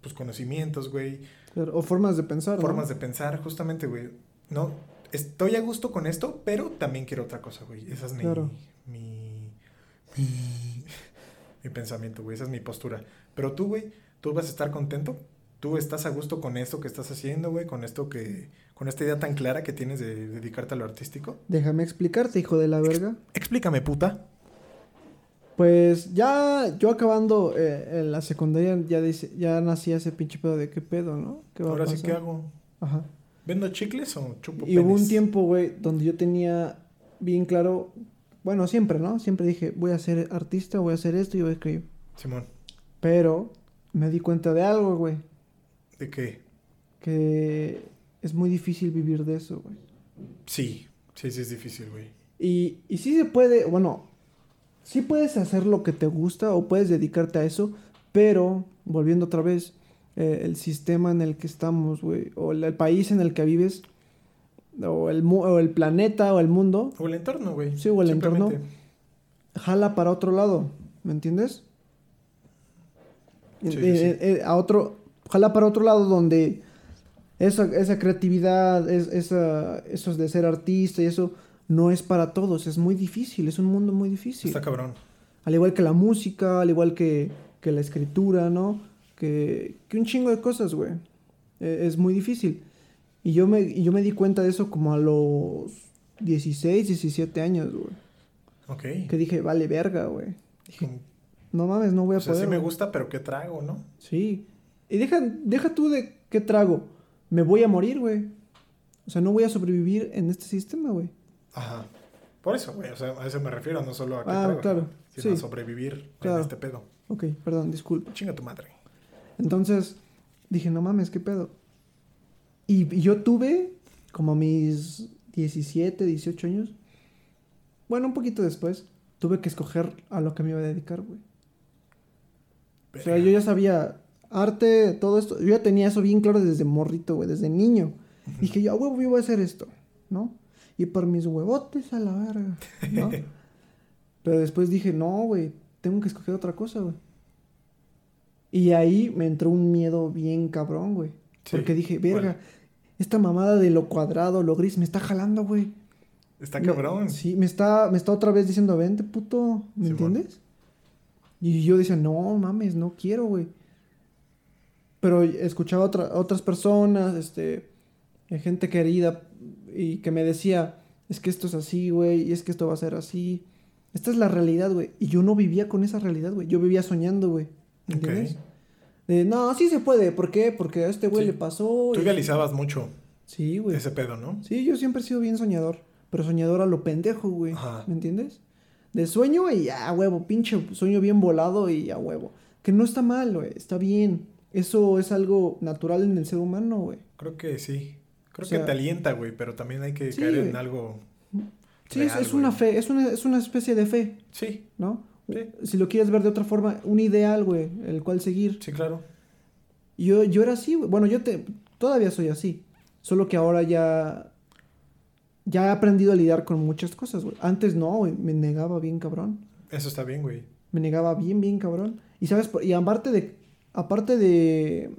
[SPEAKER 1] pues conocimientos, güey.
[SPEAKER 2] Claro, O formas de pensar, ¿no?
[SPEAKER 1] Formas de pensar, justamente, güey. No, estoy a gusto con esto, pero también quiero otra cosa, güey. Esa es mi,
[SPEAKER 2] Claro.
[SPEAKER 1] mi, mi, mi pensamiento, güey. Esa es mi postura. Pero tú, güey, tú vas a estar contento. Tú estás a gusto con esto que estás haciendo, güey, con esto que, con esta idea tan clara que tienes de dedicarte a lo artístico.
[SPEAKER 2] Déjame explicarte, hijo de la verga.
[SPEAKER 1] Explícame, puta.
[SPEAKER 2] Pues ya yo acabando eh, en la secundaria ya dice, ya nací ese pinche pedo de qué pedo, ¿no? ¿Qué va a
[SPEAKER 1] Ahora sí? ¿qué hago?
[SPEAKER 2] Ajá.
[SPEAKER 1] ¿Vendo chicles o chupo
[SPEAKER 2] Y hubo un
[SPEAKER 1] penes?
[SPEAKER 2] tiempo, güey, donde yo tenía bien claro, bueno, siempre, ¿no? Siempre dije, voy a ser artista, voy a hacer esto y voy a escribir.
[SPEAKER 1] Simón,
[SPEAKER 2] Pero me di cuenta de algo, güey,
[SPEAKER 1] ¿de qué?
[SPEAKER 2] que es muy difícil vivir de eso, güey.
[SPEAKER 1] Sí, sí, sí es difícil, güey.
[SPEAKER 2] Y, y sí se puede, bueno, sí puedes hacer lo que te gusta o puedes dedicarte a eso, pero, volviendo otra vez, eh, el sistema en el que estamos, güey, o el, el país en el que vives, o el, mu- o el planeta o el mundo,
[SPEAKER 1] O el entorno, güey.
[SPEAKER 2] Sí, o el entorno. Jala para otro lado, ¿me entiendes?
[SPEAKER 1] Sí,
[SPEAKER 2] Eh,
[SPEAKER 1] sí,
[SPEAKER 2] eh, eh, a otro, jala para otro lado donde esa, esa creatividad, es, esa, eso de ser artista y eso no es para todos, es muy difícil, es un mundo muy difícil.
[SPEAKER 1] Está cabrón.
[SPEAKER 2] Al igual que la música, al igual que, que la escritura, ¿no? Que, que un chingo de cosas, güey. Eh, es muy difícil. Y yo, me, y yo me di cuenta de eso como a los 16, 17 años, güey.
[SPEAKER 1] Ok.
[SPEAKER 2] Que dije, vale, verga, güey. Dije, no mames, no voy a
[SPEAKER 1] O sea,
[SPEAKER 2] poder.
[SPEAKER 1] sí me
[SPEAKER 2] güey".
[SPEAKER 1] gusta, pero ¿qué trago, no?
[SPEAKER 2] Sí. Y deja, deja tú de qué trago. Me voy a morir, güey. O sea, no voy a sobrevivir en este sistema, güey.
[SPEAKER 1] Ajá. Por eso, güey. O sea, a eso me refiero, no solo a qué
[SPEAKER 2] Ah,
[SPEAKER 1] trago,
[SPEAKER 2] claro.
[SPEAKER 1] sino a
[SPEAKER 2] Sí.
[SPEAKER 1] sobrevivir
[SPEAKER 2] Claro.
[SPEAKER 1] en este pedo.
[SPEAKER 2] Ok, perdón, disculpa.
[SPEAKER 1] Chinga tu madre.
[SPEAKER 2] Entonces, dije, no mames, qué pedo. Y, y yo tuve, como a mis 17, 18 años, bueno, un poquito después, tuve que escoger a lo que me iba a dedicar, güey. O sea, yo ya sabía arte, todo esto. Yo ya tenía eso bien claro desde morrito, güey, desde niño. Dije, yo a huevo, yo voy a hacer esto, ¿no? Y por mis huevotes a la verga, ¿no? Pero después dije, no, güey, tengo que escoger otra cosa, güey. Y ahí me entró un miedo bien cabrón, güey.
[SPEAKER 1] Sí,
[SPEAKER 2] Porque dije, verga,
[SPEAKER 1] ¿cuál?
[SPEAKER 2] esta mamada de lo cuadrado, lo gris, me está jalando, güey.
[SPEAKER 1] Está
[SPEAKER 2] Me-
[SPEAKER 1] cabrón.
[SPEAKER 2] sí, me está, me está otra vez diciendo, vente, puto, ¿me entiendes? Y yo decía, no mames, no quiero, güey. Pero escuchaba otra, otras personas, este, gente querida, y que me decía, es que esto es así, güey, y es que esto va a ser así. Esta es la realidad, güey. Y yo no vivía con esa realidad, güey. Yo vivía soñando, güey. ¿Me
[SPEAKER 1] Ok.
[SPEAKER 2] entiendes? De, no, sí se puede. ¿Por qué? Porque a este güey
[SPEAKER 1] Sí.
[SPEAKER 2] le pasó.
[SPEAKER 1] Tú
[SPEAKER 2] y-
[SPEAKER 1] idealizabas mucho
[SPEAKER 2] Sí, güey.
[SPEAKER 1] ese pedo, ¿no?
[SPEAKER 2] Sí, yo siempre he sido bien soñador. Pero soñador a lo pendejo, güey.
[SPEAKER 1] Ajá.
[SPEAKER 2] ¿Me entiendes? De sueño y a huevo, pinche sueño bien volado y a huevo. Que no está mal, güey. Está bien. Eso es algo natural en el ser humano, güey.
[SPEAKER 1] Creo que sí. Creo
[SPEAKER 2] O sea,
[SPEAKER 1] que te alienta, güey, pero también hay que
[SPEAKER 2] sí,
[SPEAKER 1] caer en algo
[SPEAKER 2] Sí, es,
[SPEAKER 1] real,
[SPEAKER 2] es una fe, es una, es una especie de fe,
[SPEAKER 1] Sí,
[SPEAKER 2] ¿no?
[SPEAKER 1] Sí.
[SPEAKER 2] Si lo quieres ver de otra forma, un ideal, güey, el cual seguir.
[SPEAKER 1] sí, claro.
[SPEAKER 2] Yo, yo era así, güey. Bueno, yo te, todavía soy así. Solo que ahora ya, ya he aprendido a lidiar con muchas cosas, güey. Antes no, güey, me negaba bien cabrón.
[SPEAKER 1] Eso está bien, güey.
[SPEAKER 2] Me negaba bien, bien cabrón. Y sabes, y aparte de, aparte de,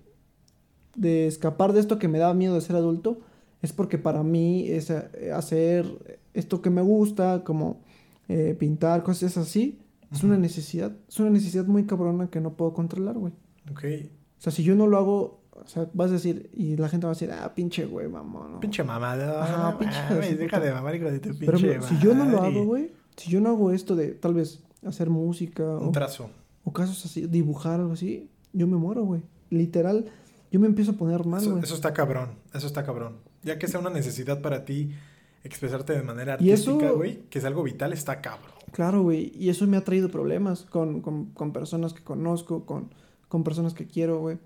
[SPEAKER 2] de escapar de esto que me daba miedo de ser adulto, es porque para mí es eh, hacer esto que me gusta, como eh, pintar, cosas así, es una necesidad. Es una necesidad muy cabrona que no puedo controlar, güey.
[SPEAKER 1] Ok.
[SPEAKER 2] O sea, si yo no lo hago, o sea, vas a decir, y la gente va a decir, ah, pinche güey, mamón. ¿no?".
[SPEAKER 1] Pinche mamada.
[SPEAKER 2] Ajá,
[SPEAKER 1] no
[SPEAKER 2] pinche
[SPEAKER 1] mames, deja de mamar hijo de tu pinche
[SPEAKER 2] Pero mira, si yo no lo hago, güey, si yo no hago esto de tal vez hacer música
[SPEAKER 1] Un
[SPEAKER 2] o,
[SPEAKER 1] trazo.
[SPEAKER 2] o casos así, dibujar algo así, yo me muero, güey. Literal, yo me empiezo a poner mal,
[SPEAKER 1] Eso,
[SPEAKER 2] güey.
[SPEAKER 1] eso está cabrón. Eso está cabrón. Ya que sea una necesidad para ti expresarte de manera artística, güey, que es algo vital, está cabrón.
[SPEAKER 2] Claro, güey, y eso me ha traído problemas con, con, con personas que conozco, con, con personas que quiero, güey.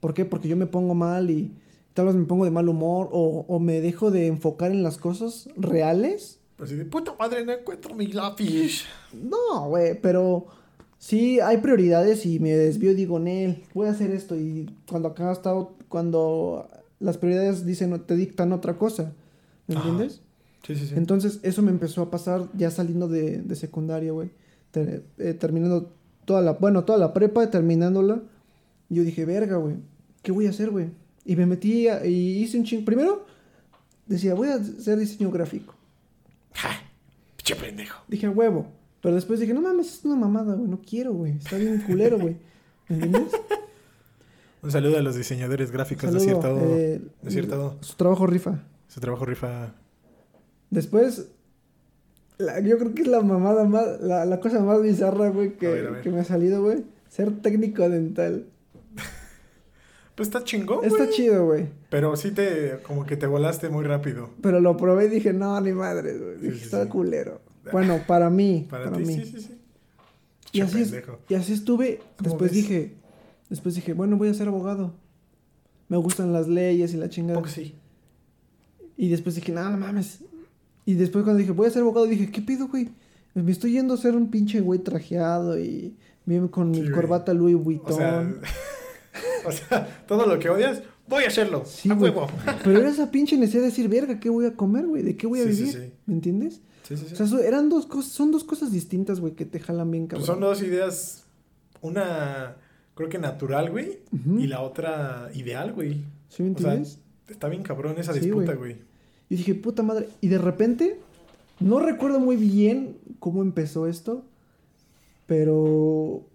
[SPEAKER 2] ¿Por qué? Porque yo me pongo mal y tal vez me pongo de mal humor o, o me dejo de enfocar en las cosas reales
[SPEAKER 1] Así de puta madre, no encuentro mi lápiz.
[SPEAKER 2] No, güey, pero sí hay prioridades y me desvío y digo, Nel, voy a hacer esto. Y cuando acá ha estado, cuando las prioridades dicen, te dictan otra cosa, ¿me
[SPEAKER 1] Ajá.
[SPEAKER 2] entiendes?
[SPEAKER 1] Sí, sí, sí.
[SPEAKER 2] Entonces eso me empezó a pasar ya saliendo de, de secundaria, güey. Eh, terminando toda la, bueno, toda la prepa, terminándola. Yo dije, verga, güey, ¿qué voy a hacer, güey? Y me metí a- y hice un ching. Primero decía, voy a hacer diseño gráfico.
[SPEAKER 1] Ja, pinche pendejo.
[SPEAKER 2] Dije, huevo. Pero después dije, no mames, es una mamada, güey. No quiero, güey. Está bien culero, güey. ¿Me entiendes?
[SPEAKER 1] Un saludo a los diseñadores gráficos
[SPEAKER 2] Saludo,
[SPEAKER 1] de cierto.
[SPEAKER 2] eh,
[SPEAKER 1] de cierto.
[SPEAKER 2] Su trabajo rifa.
[SPEAKER 1] Su trabajo rifa.
[SPEAKER 2] Después, la- yo creo que es la mamada más, la, la cosa más bizarra, güey, que,
[SPEAKER 1] A ver, a ver.
[SPEAKER 2] que me ha salido, güey. Ser técnico dental.
[SPEAKER 1] Pues está chingón,
[SPEAKER 2] Está chido, güey.
[SPEAKER 1] Pero sí te, como que te volaste muy rápido.
[SPEAKER 2] Pero lo probé y dije, no, ni madre, güey. Dije,
[SPEAKER 1] sí,
[SPEAKER 2] está
[SPEAKER 1] sí.
[SPEAKER 2] culero. Bueno, para mí,
[SPEAKER 1] Para,
[SPEAKER 2] para,
[SPEAKER 1] ti,
[SPEAKER 2] mí.
[SPEAKER 1] sí, sí, sí.
[SPEAKER 2] Y así,
[SPEAKER 1] pendejo.
[SPEAKER 2] y así estuve.
[SPEAKER 1] ¿Cómo
[SPEAKER 2] Después
[SPEAKER 1] ves?
[SPEAKER 2] dije, después dije, bueno, voy a ser abogado. Me gustan las leyes y la chingada.
[SPEAKER 1] Poco sí.
[SPEAKER 2] Y después dije, no, no mames. Y después cuando dije, voy a ser abogado, dije, ¿qué pido, güey? Me estoy yendo a ser un pinche güey trajeado y bien con
[SPEAKER 1] Sí,
[SPEAKER 2] mi
[SPEAKER 1] güey.
[SPEAKER 2] corbata Louis Vuitton.
[SPEAKER 1] O sea, o sea, todo lo que odias, voy a hacerlo.
[SPEAKER 2] Sí,
[SPEAKER 1] a huevo.
[SPEAKER 2] Pero era esa pinche necesidad de decir, verga, ¿qué voy a comer, güey? ¿De qué voy a
[SPEAKER 1] Sí, sí,
[SPEAKER 2] vivir?
[SPEAKER 1] sí.
[SPEAKER 2] ¿Me entiendes?
[SPEAKER 1] Sí, sí, sí.
[SPEAKER 2] O sea, eran dos cosas, son dos cosas distintas, güey, que te jalan bien
[SPEAKER 1] Pues
[SPEAKER 2] cabrón.
[SPEAKER 1] son dos ideas. Una, creo que natural, güey. Y la otra ideal, güey.
[SPEAKER 2] ¿Sí me
[SPEAKER 1] O sea,
[SPEAKER 2] entiendes?
[SPEAKER 1] está bien cabrón esa disputa,
[SPEAKER 2] güey.
[SPEAKER 1] güey.
[SPEAKER 2] Y dije, puta madre. Y de repente, no recuerdo muy bien cómo empezó esto, pero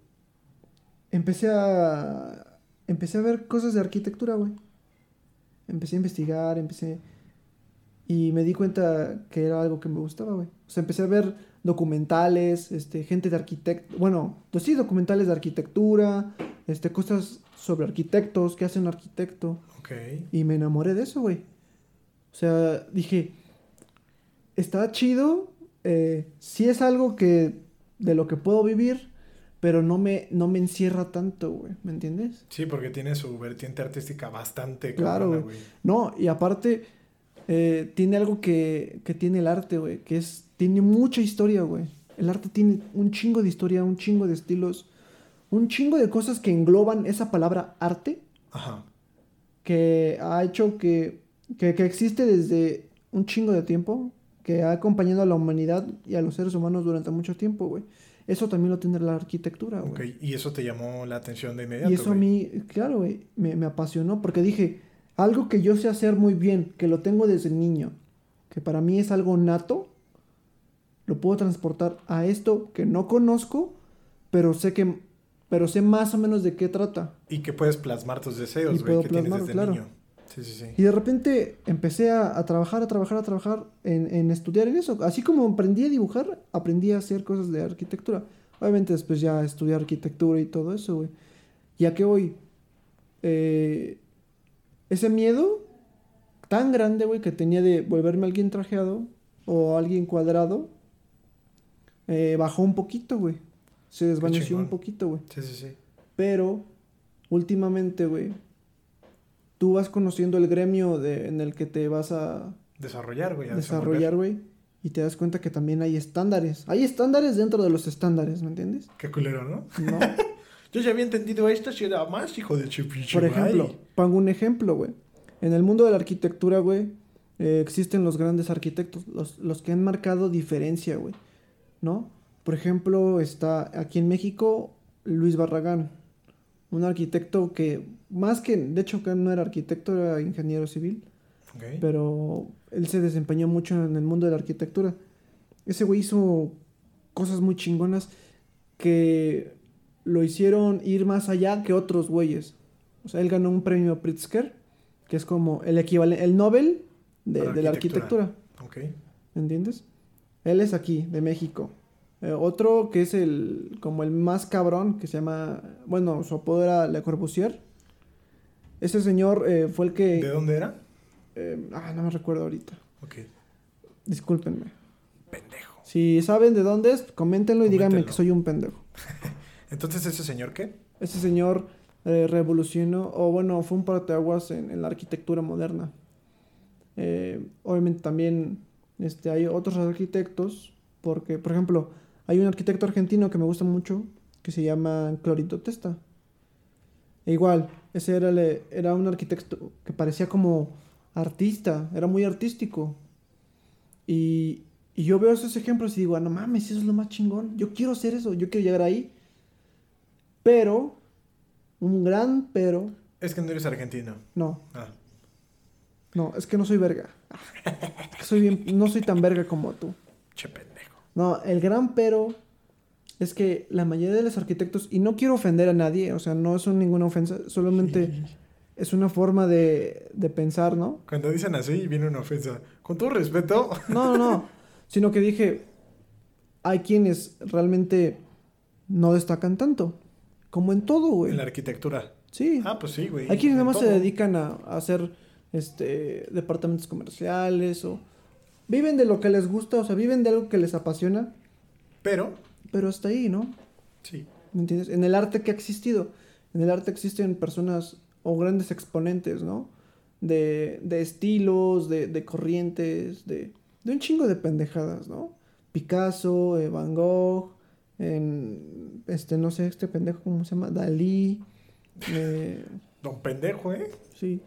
[SPEAKER 2] empecé a. Empecé a ver cosas de arquitectura, güey. Empecé a investigar, empecé. Y me di cuenta que era algo que me gustaba, güey. O sea, empecé a ver documentales, este, gente de arquitecto. Bueno, pues sí, documentales de arquitectura, este, cosas sobre arquitectos, qué hace un arquitecto.
[SPEAKER 1] Ok.
[SPEAKER 2] Y me enamoré de eso, güey. O sea, dije, está chido, eh, sí es algo que de lo que puedo vivir, pero no me, no me encierra tanto, güey, ¿me entiendes?
[SPEAKER 1] Sí, porque tiene su vertiente artística bastante
[SPEAKER 2] Claro, güey. No, y aparte, eh, tiene algo que, que tiene el arte, güey, que es, tiene mucha historia, güey. El arte tiene un chingo de historia, un chingo de estilos, un chingo de cosas que engloban esa palabra arte.
[SPEAKER 1] Ajá.
[SPEAKER 2] que ha hecho que, que, que existe desde un chingo de tiempo, que ha acompañado a la humanidad y a los seres humanos durante mucho tiempo, güey. Eso también lo tiene la arquitectura, güey.
[SPEAKER 1] Y eso te llamó la atención de inmediato.
[SPEAKER 2] Y eso a mí, claro, güey, me, me apasionó porque dije, algo que yo sé hacer muy bien, que lo tengo desde niño, que para mí es algo nato, lo puedo transportar a esto que no conozco, pero sé que, pero sé más o menos de qué trata.
[SPEAKER 1] Y que puedes plasmar tus
[SPEAKER 2] Y
[SPEAKER 1] deseos, güey, que tienes desde
[SPEAKER 2] claro.
[SPEAKER 1] niño. Sí, sí, sí.
[SPEAKER 2] Y de repente empecé a, a trabajar, a trabajar, a trabajar en, en estudiar en eso. Así como aprendí a dibujar, aprendí a hacer cosas de arquitectura. Obviamente después ya estudié arquitectura y todo eso, güey. ¿Y a qué voy? Eh, ese miedo tan grande, güey, que tenía de volverme alguien trajeado o alguien cuadrado, eh, bajó un poquito, güey. Se desvaneció un poquito, güey.
[SPEAKER 1] Sí, sí, sí.
[SPEAKER 2] Pero últimamente, güey, tú vas conociendo el gremio de, en el que te vas a
[SPEAKER 1] Desarrollar, güey.
[SPEAKER 2] desarrollar, güey. y te das cuenta que también hay estándares. Hay estándares dentro de los estándares, ¿me entiendes?
[SPEAKER 1] Qué culero, ¿no?
[SPEAKER 2] No.
[SPEAKER 1] Yo ya había entendido esto si era más, hijo de chupicho.
[SPEAKER 2] Por ejemplo, pongo un ejemplo, güey. En el mundo de la arquitectura, güey, eh, existen los grandes arquitectos, los, los que han marcado diferencia, güey. ¿No? Por ejemplo, está aquí en México Luis Barragán, un arquitecto que, más que, de hecho, que no era arquitecto, era ingeniero civil, pero él se desempeñó mucho en el mundo de la arquitectura. Ese güey hizo cosas muy chingonas que lo hicieron ir más allá que otros güeyes. O sea, él ganó un premio Pritzker, que es como el equivalente, el Nobel de, la
[SPEAKER 1] arquitectura.
[SPEAKER 2] ¿Entiendes? Él es aquí, de México. Eh, otro que es el como el más cabrón, que se llama, bueno, su apodo era Le Corbusier. Ese señor eh, fue el que...
[SPEAKER 1] ¿De dónde era?
[SPEAKER 2] eh, ah, no me recuerdo ahorita.
[SPEAKER 1] Ok.
[SPEAKER 2] Discúlpenme.
[SPEAKER 1] Pendejo.
[SPEAKER 2] Si saben de dónde es, coméntenlo y díganme que soy un pendejo.
[SPEAKER 1] Entonces, ¿ese señor qué?
[SPEAKER 2] Ese señor eh, revolucionó, o bueno, fue un parteaguas en, en la arquitectura moderna. Eh, obviamente también este, hay otros arquitectos, porque, por ejemplo, hay un arquitecto argentino que me gusta mucho, que se llama Clorito Testa. E igual, ese era, le- era un arquitecto que parecía como artista, era muy artístico. Y, y yo veo esos ejemplos y digo, ah, no mames, eso es lo más chingón. Yo quiero hacer eso, yo quiero llegar ahí. Pero, un gran pero,
[SPEAKER 1] Es que no eres argentino.
[SPEAKER 2] no,
[SPEAKER 1] Ah.
[SPEAKER 2] no, es que no soy verga. Soy bien- no soy tan verga como tú.
[SPEAKER 1] Che pendejo.
[SPEAKER 2] No, el gran pero es que la mayoría de los arquitectos, y no quiero ofender a nadie, o sea, no es un- ninguna ofensa, solamente es una forma de, de pensar, ¿no?
[SPEAKER 1] Cuando dicen así, viene una ofensa. Con todo respeto.
[SPEAKER 2] No, no, no, sino que dije, hay quienes realmente no destacan tanto, como en todo, güey.
[SPEAKER 1] En la arquitectura.
[SPEAKER 2] Sí.
[SPEAKER 1] Ah, pues sí, güey.
[SPEAKER 2] Hay quienes
[SPEAKER 1] En
[SPEAKER 2] nada más se dedican a, a hacer este departamentos comerciales o viven de lo que les gusta, o sea, viven de algo que les apasiona,
[SPEAKER 1] Pero,
[SPEAKER 2] pero hasta ahí, ¿no?
[SPEAKER 1] sí.
[SPEAKER 2] ¿Me entiendes? En el arte que ha existido, en el arte existen personas o grandes exponentes, ¿no? De, de estilos, de, de corrientes, de, de un chingo de pendejadas, ¿no? Picasso, eh, Van Gogh, en, este, no sé, este pendejo, ¿cómo se llama? Dalí, eh,
[SPEAKER 1] Don pendejo, ¿eh?
[SPEAKER 2] Sí.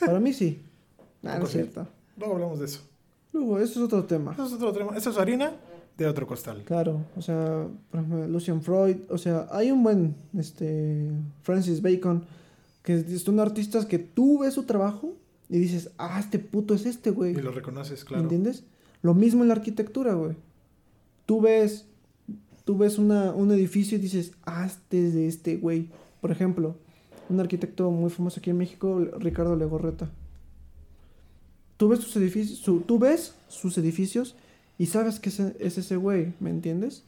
[SPEAKER 2] Para mí sí. Ah, no es cierto.
[SPEAKER 1] Luego hablamos de eso.
[SPEAKER 2] Luego, eso es otro tema.
[SPEAKER 1] Eso es otro tema. Eso es harina de otro costal.
[SPEAKER 2] Claro, o sea, por ejemplo, Lucian Freud, o sea, hay un buen, este, Francis Bacon, que son artistas que tú ves su trabajo y dices, ah, este puto es este, güey.
[SPEAKER 1] Y lo reconoces,
[SPEAKER 2] ¿Me
[SPEAKER 1] claro.
[SPEAKER 2] entiendes? Lo mismo en la arquitectura, güey. Tú ves, tú ves una, un edificio y dices, ah, este es de este, güey. Por ejemplo, un arquitecto muy famoso aquí en México, Ricardo Legorreta. Tú ves sus edificios, su- tú ves sus edificios y sabes que es, es ese güey, ¿me entiendes?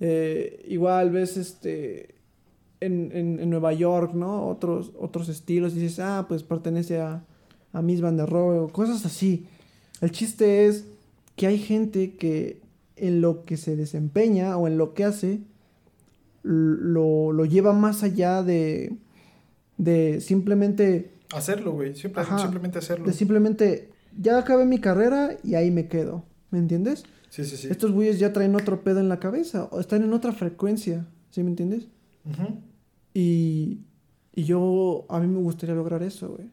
[SPEAKER 2] Eh, igual ves este en, en, en Nueva York, ¿no? Otros, otros estilos, y dices, ah, pues pertenece a, a Miss Van der Rohe, o cosas así. El chiste es que hay gente que en lo que se desempeña o en lo que hace lo, lo lleva más allá de, de simplemente
[SPEAKER 1] Hacerlo, güey. Simple- simplemente hacerlo.
[SPEAKER 2] de simplemente ya acabé mi carrera y ahí me quedo. ¿Me entiendes?
[SPEAKER 1] Sí, sí, sí.
[SPEAKER 2] Estos güeyes ya traen otro pedo en la cabeza o están en otra frecuencia. ¿Sí me entiendes?
[SPEAKER 1] Ujú.
[SPEAKER 2] Y, y yo, a mí me gustaría lograr eso, güey.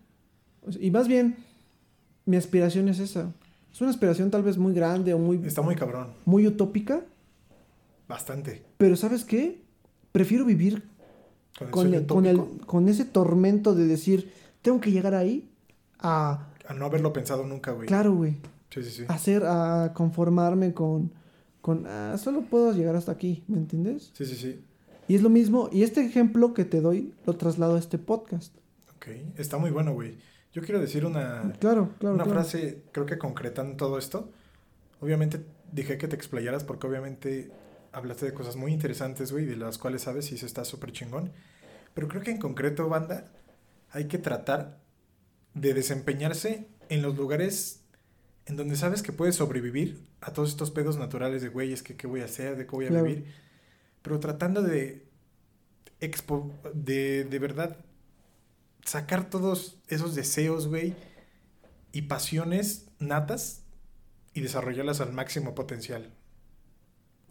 [SPEAKER 2] Y más bien, mi aspiración es esa. Es una aspiración tal vez muy grande o muy,
[SPEAKER 1] Está muy cabrón.
[SPEAKER 2] muy utópica,
[SPEAKER 1] Bastante.
[SPEAKER 2] pero ¿sabes qué? Prefiero vivir
[SPEAKER 1] Con el
[SPEAKER 2] con, el- con ese tormento de decir, tengo que llegar ahí a,
[SPEAKER 1] A no haberlo pensado nunca, güey.
[SPEAKER 2] claro, güey,
[SPEAKER 1] Sí, sí, sí.
[SPEAKER 2] hacer, a conformarme con, con, ah, solo puedo llegar hasta aquí, ¿me entiendes?
[SPEAKER 1] Sí, sí, sí.
[SPEAKER 2] Y es lo mismo, y este ejemplo que te doy lo traslado a este podcast.
[SPEAKER 1] Ok. Está muy bueno, güey. Yo quiero decir una,
[SPEAKER 2] Claro, claro,
[SPEAKER 1] una
[SPEAKER 2] claro.
[SPEAKER 1] frase, creo que concretan todo esto. Obviamente dije que te explayaras porque obviamente hablaste de cosas muy interesantes, güey, de las cuales sabes y eso está súper chingón. Pero creo que en concreto, banda, hay que tratar de desempeñarse en los lugares en donde sabes que puedes sobrevivir a todos estos pedos naturales de, güey, es que qué voy a hacer, de qué voy a
[SPEAKER 2] Claro.
[SPEAKER 1] vivir. Pero tratando de, expo de, de verdad sacar todos esos deseos, güey, y pasiones natas y desarrollarlas al máximo potencial.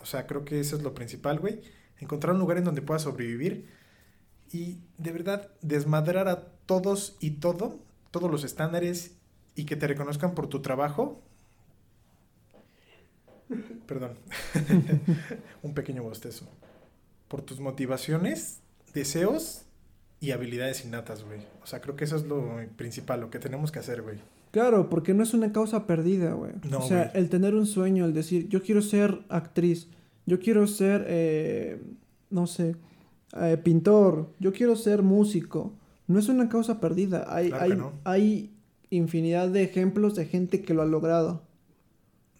[SPEAKER 1] O sea, creo que eso es lo principal, güey. Encontrar un lugar en donde puedas sobrevivir y de verdad desmadrar a todos y todo, todos los estándares y que te reconozcan por tu trabajo. Perdón. un pequeño bostezo. Por tus motivaciones, deseos y habilidades innatas, güey. O sea, creo que eso es lo principal, lo que tenemos que hacer, güey.
[SPEAKER 2] Claro, porque no es una causa perdida, güey.
[SPEAKER 1] No,
[SPEAKER 2] o sea,
[SPEAKER 1] güey.
[SPEAKER 2] el tener un sueño, el decir, yo quiero ser actriz, yo quiero ser, eh, no sé, eh, pintor, yo quiero ser músico, no es una causa perdida. Hay,
[SPEAKER 1] Claro
[SPEAKER 2] hay,
[SPEAKER 1] que no.
[SPEAKER 2] hay infinidad de ejemplos de gente que lo ha logrado.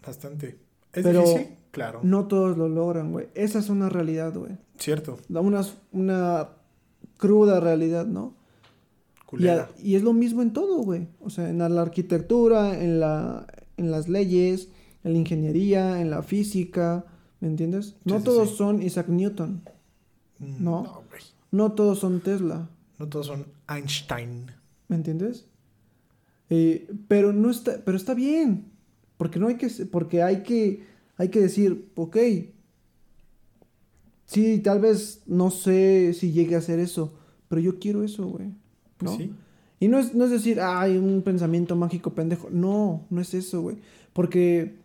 [SPEAKER 1] Bastante. ¿Es
[SPEAKER 2] Pero
[SPEAKER 1] difícil? Claro.
[SPEAKER 2] No todos lo logran, güey. Esa es una realidad, güey.
[SPEAKER 1] Cierto.
[SPEAKER 2] Da una, una cruda realidad, ¿no? Y, a- y es lo mismo en todo, güey. O sea, en la arquitectura, en, la, en las leyes, en la ingeniería, en la física, ¿me entiendes? No
[SPEAKER 1] sí,
[SPEAKER 2] todos
[SPEAKER 1] sí.
[SPEAKER 2] son Isaac Newton,
[SPEAKER 1] Mm,
[SPEAKER 2] no.
[SPEAKER 1] No,
[SPEAKER 2] no todos son Tesla,
[SPEAKER 1] No todos son Einstein.
[SPEAKER 2] ¿me entiendes? Eh, pero no está, pero está bien, porque no hay que, porque hay que, hay que decir, ok, sí, tal vez no sé si llegue a hacer eso, pero yo quiero eso, güey,
[SPEAKER 1] Pues
[SPEAKER 2] ¿no?
[SPEAKER 1] sí.
[SPEAKER 2] Y no es, no es decir, ay, un pensamiento mágico pendejo. No, no es eso, güey. Porque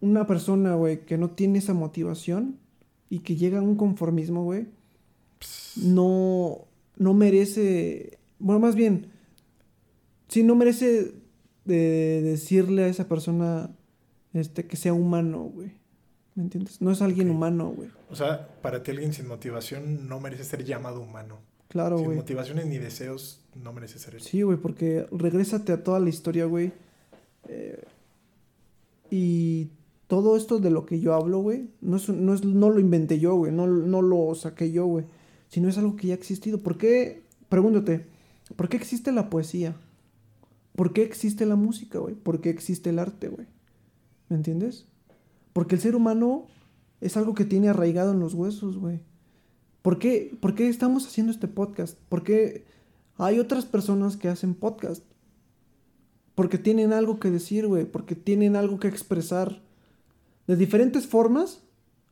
[SPEAKER 2] una persona, güey, que no tiene esa motivación y que llega a un conformismo, güey, no, no merece, bueno, más bien, sí, no merece de decirle a esa persona este, que sea humano, güey. ¿Me entiendes? No es alguien humano, güey.
[SPEAKER 1] O sea, para ti alguien sin motivación no merece ser llamado humano.
[SPEAKER 2] Claro,
[SPEAKER 1] sin
[SPEAKER 2] güey.
[SPEAKER 1] motivaciones ni deseos no merece ser
[SPEAKER 2] Sí, güey, porque regrésate a toda la historia, güey. Eh, y todo esto de lo que yo hablo, güey, no, es, no, es, no lo inventé yo, güey, no, no lo saqué yo, güey, sino es algo que ya ha existido. ¿Por qué? Pregúntate, ¿por qué existe la poesía? ¿Por qué existe la música, güey? ¿Por qué existe el arte, güey? ¿Me entiendes? Porque el ser humano es algo que tiene arraigado en los huesos, güey. ¿Por qué, ¿Por qué estamos haciendo este podcast? ¿Por qué hay otras personas que hacen podcast? Porque tienen algo que decir, güey. Porque tienen algo que expresar. De diferentes formas,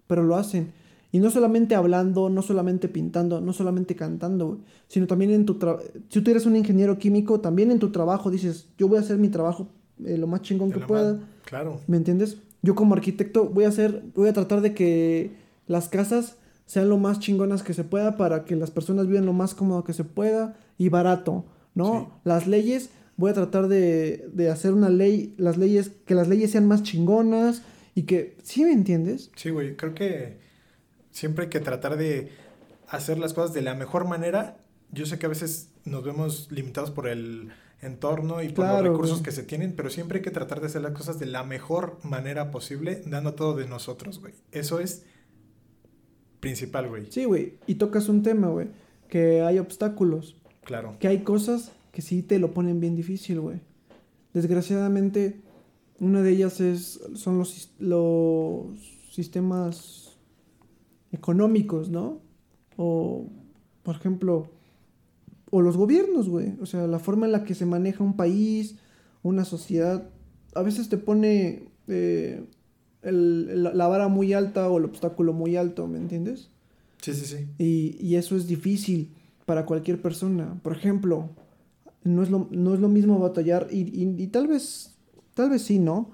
[SPEAKER 2] pero lo hacen. Y no solamente hablando, no solamente pintando, no solamente cantando, sino también en tu trabajo. Si tú eres un ingeniero químico, también en tu trabajo dices, yo voy a hacer mi trabajo eh, lo más chingón
[SPEAKER 1] De
[SPEAKER 2] que pueda.
[SPEAKER 1] Claro.
[SPEAKER 2] ¿Me entiendes? Yo como arquitecto voy a hacer, voy a tratar de que las casas sean lo más chingonas que se pueda para que las personas vivan lo más cómodo que se pueda y barato, ¿no?
[SPEAKER 1] Sí.
[SPEAKER 2] Las leyes, voy a tratar de, de hacer una ley, las leyes, que las leyes sean más chingonas y que, ¿sí me entiendes?
[SPEAKER 1] Sí, güey. Creo que siempre hay que tratar de hacer las cosas de la mejor manera. Yo sé que a veces nos vemos limitados por el entorno y por
[SPEAKER 2] Claro,
[SPEAKER 1] los recursos
[SPEAKER 2] güey.
[SPEAKER 1] que se tienen, pero siempre hay que tratar de hacer las cosas de la mejor manera posible, dando todo de nosotros, güey. Eso es principal, güey.
[SPEAKER 2] Sí, güey, y tocas un tema, güey, que hay obstáculos.
[SPEAKER 1] Claro.
[SPEAKER 2] que hay cosas que sí te lo ponen bien difícil, güey. Desgraciadamente, una de ellas es, son los, los sistemas económicos, ¿no? O, por ejemplo, o los gobiernos, güey. O sea, la forma en la que se maneja un país, una sociedad, a veces te pone eh, el- el- la vara muy alta o el obstáculo muy alto, ¿me entiendes?
[SPEAKER 1] Sí, sí, sí.
[SPEAKER 2] Y, y eso es difícil para cualquier persona. Por ejemplo, no es lo, no es lo mismo batallar, y, y- y tal vez, tal vez sí, ¿no?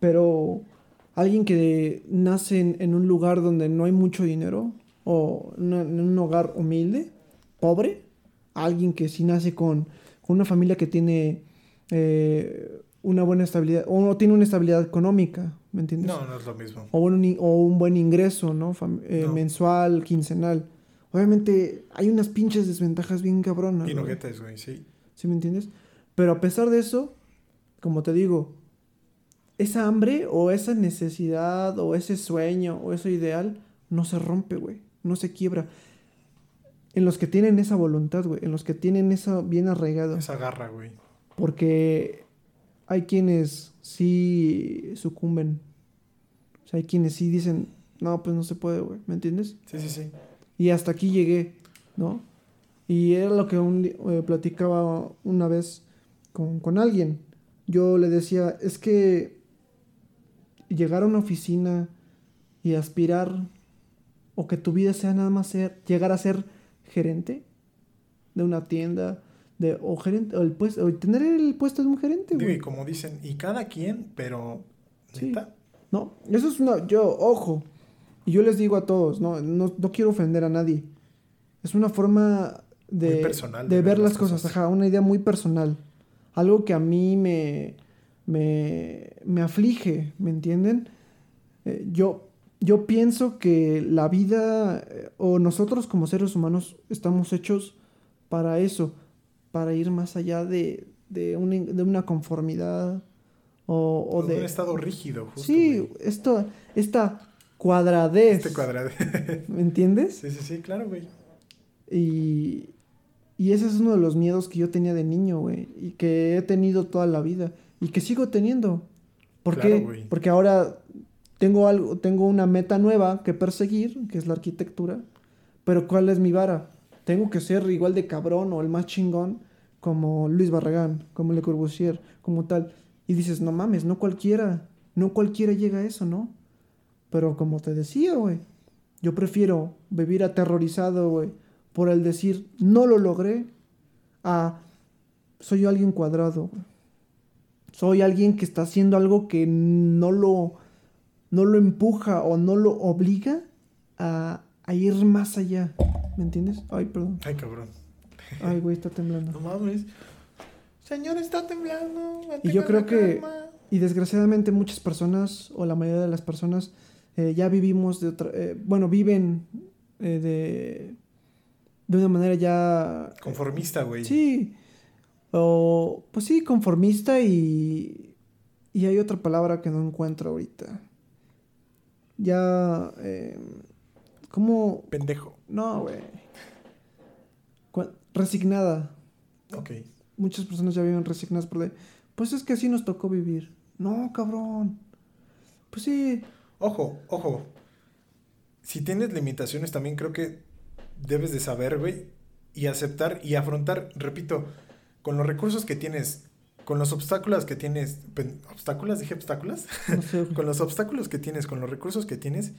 [SPEAKER 2] Pero alguien que nace en, en un lugar donde no hay mucho dinero, o en un hogar humilde, pobre, alguien que sí nace con, con una familia que tiene eh, una buena estabilidad, o no tiene una estabilidad económica, ¿me entiendes?
[SPEAKER 1] No, no es lo mismo.
[SPEAKER 2] o un, o un buen ingreso, ¿no? Fam- eh,
[SPEAKER 1] No.
[SPEAKER 2] Mensual, quincenal. Obviamente hay unas pinches desventajas bien cabronas.
[SPEAKER 1] Y
[SPEAKER 2] güey,
[SPEAKER 1] sí.
[SPEAKER 2] ¿Sí me entiendes? Pero a pesar de eso, como te digo, esa hambre o esa necesidad o ese sueño o ese ideal no se rompe, güey. No se quiebra. En los que tienen esa voluntad, güey. En los que tienen eso bien arraigado.
[SPEAKER 1] Esa garra, güey.
[SPEAKER 2] Porque hay quienes sí sucumben. O sea, hay quienes sí dicen, no, pues no se puede, güey. ¿Me entiendes?
[SPEAKER 1] Sí, sí, sí.
[SPEAKER 2] Y hasta aquí llegué, ¿no? Y era lo que un eh, platicaba una vez con, con alguien. Yo le decía, es que llegar a una oficina y aspirar o que tu vida sea nada más ser, llegar a ser gerente de una tienda de o gerente o el puesto o tener el puesto de un gerente,
[SPEAKER 1] Digo, y como dicen, y cada quien, pero
[SPEAKER 2] Sí. No, eso es una yo ojo. Y yo les digo a todos, no no, no quiero ofender a nadie. Es una forma de
[SPEAKER 1] personal
[SPEAKER 2] de ver las cosas, ajá, una idea muy personal. Algo que a mí me me, me aflige, ¿me entienden? Eh, yo yo pienso que la vida eh, o nosotros como seres humanos estamos hechos para eso, para ir más allá de, de, una, de una conformidad o, o de...
[SPEAKER 1] un estado rígido, justo.
[SPEAKER 2] sí,
[SPEAKER 1] güey.
[SPEAKER 2] esto, esta cuadradez,
[SPEAKER 1] Este cuadrado.
[SPEAKER 2] ¿me entiendes?
[SPEAKER 1] sí, sí, sí, claro, güey.
[SPEAKER 2] Y, y ese es uno de los miedos que yo tenía de niño, güey, y que he tenido toda la vida y que sigo teniendo. ¿Por
[SPEAKER 1] Claro,
[SPEAKER 2] qué? Porque ahora tengo algo, tengo una meta nueva que perseguir, que es la arquitectura. Pero ¿cuál es mi vara? Tengo que ser igual de cabrón o el más chingón como Luis Barragán, como Le Corbusier, como tal. Y dices, no mames, no cualquiera, no cualquiera llega a eso, ¿no? Pero como te decía, güey, yo prefiero vivir aterrorizado, güey, por el decir, no lo logré, a soy alguien cuadrado, güey. Soy alguien que está haciendo algo que no lo, no lo empuja o no lo obliga a, a ir más allá. ¿Me entiendes? Ay, perdón.
[SPEAKER 1] Ay, cabrón.
[SPEAKER 2] Ay, güey, está temblando.
[SPEAKER 1] No mames. Señor, está temblando.
[SPEAKER 2] Y yo creo que-. Y desgraciadamente muchas personas, o la mayoría de las personas, eh, ya vivimos de otra... eh, bueno, viven eh, de, de una manera ya...
[SPEAKER 1] Conformista, güey.
[SPEAKER 2] Sí. O, pues sí, conformista y... Y hay otra palabra que no encuentro ahorita. Ya... Eh, ¿Cómo...?
[SPEAKER 1] Pendejo.
[SPEAKER 2] No, güey. Resignada.
[SPEAKER 1] Ok.
[SPEAKER 2] Muchas personas ya viven resignadas por de... Pues es que así nos tocó vivir. No, cabrón. Pues sí.
[SPEAKER 1] Ojo, ojo. Si tienes limitaciones, también creo que debes de saber, güey, y aceptar y afrontar, repito, con los recursos que tienes, con los obstáculos que tienes, ¿obstáculos? ¿Dije obstáculos?
[SPEAKER 2] No sé.
[SPEAKER 1] con los obstáculos que tienes, con los recursos que tienes,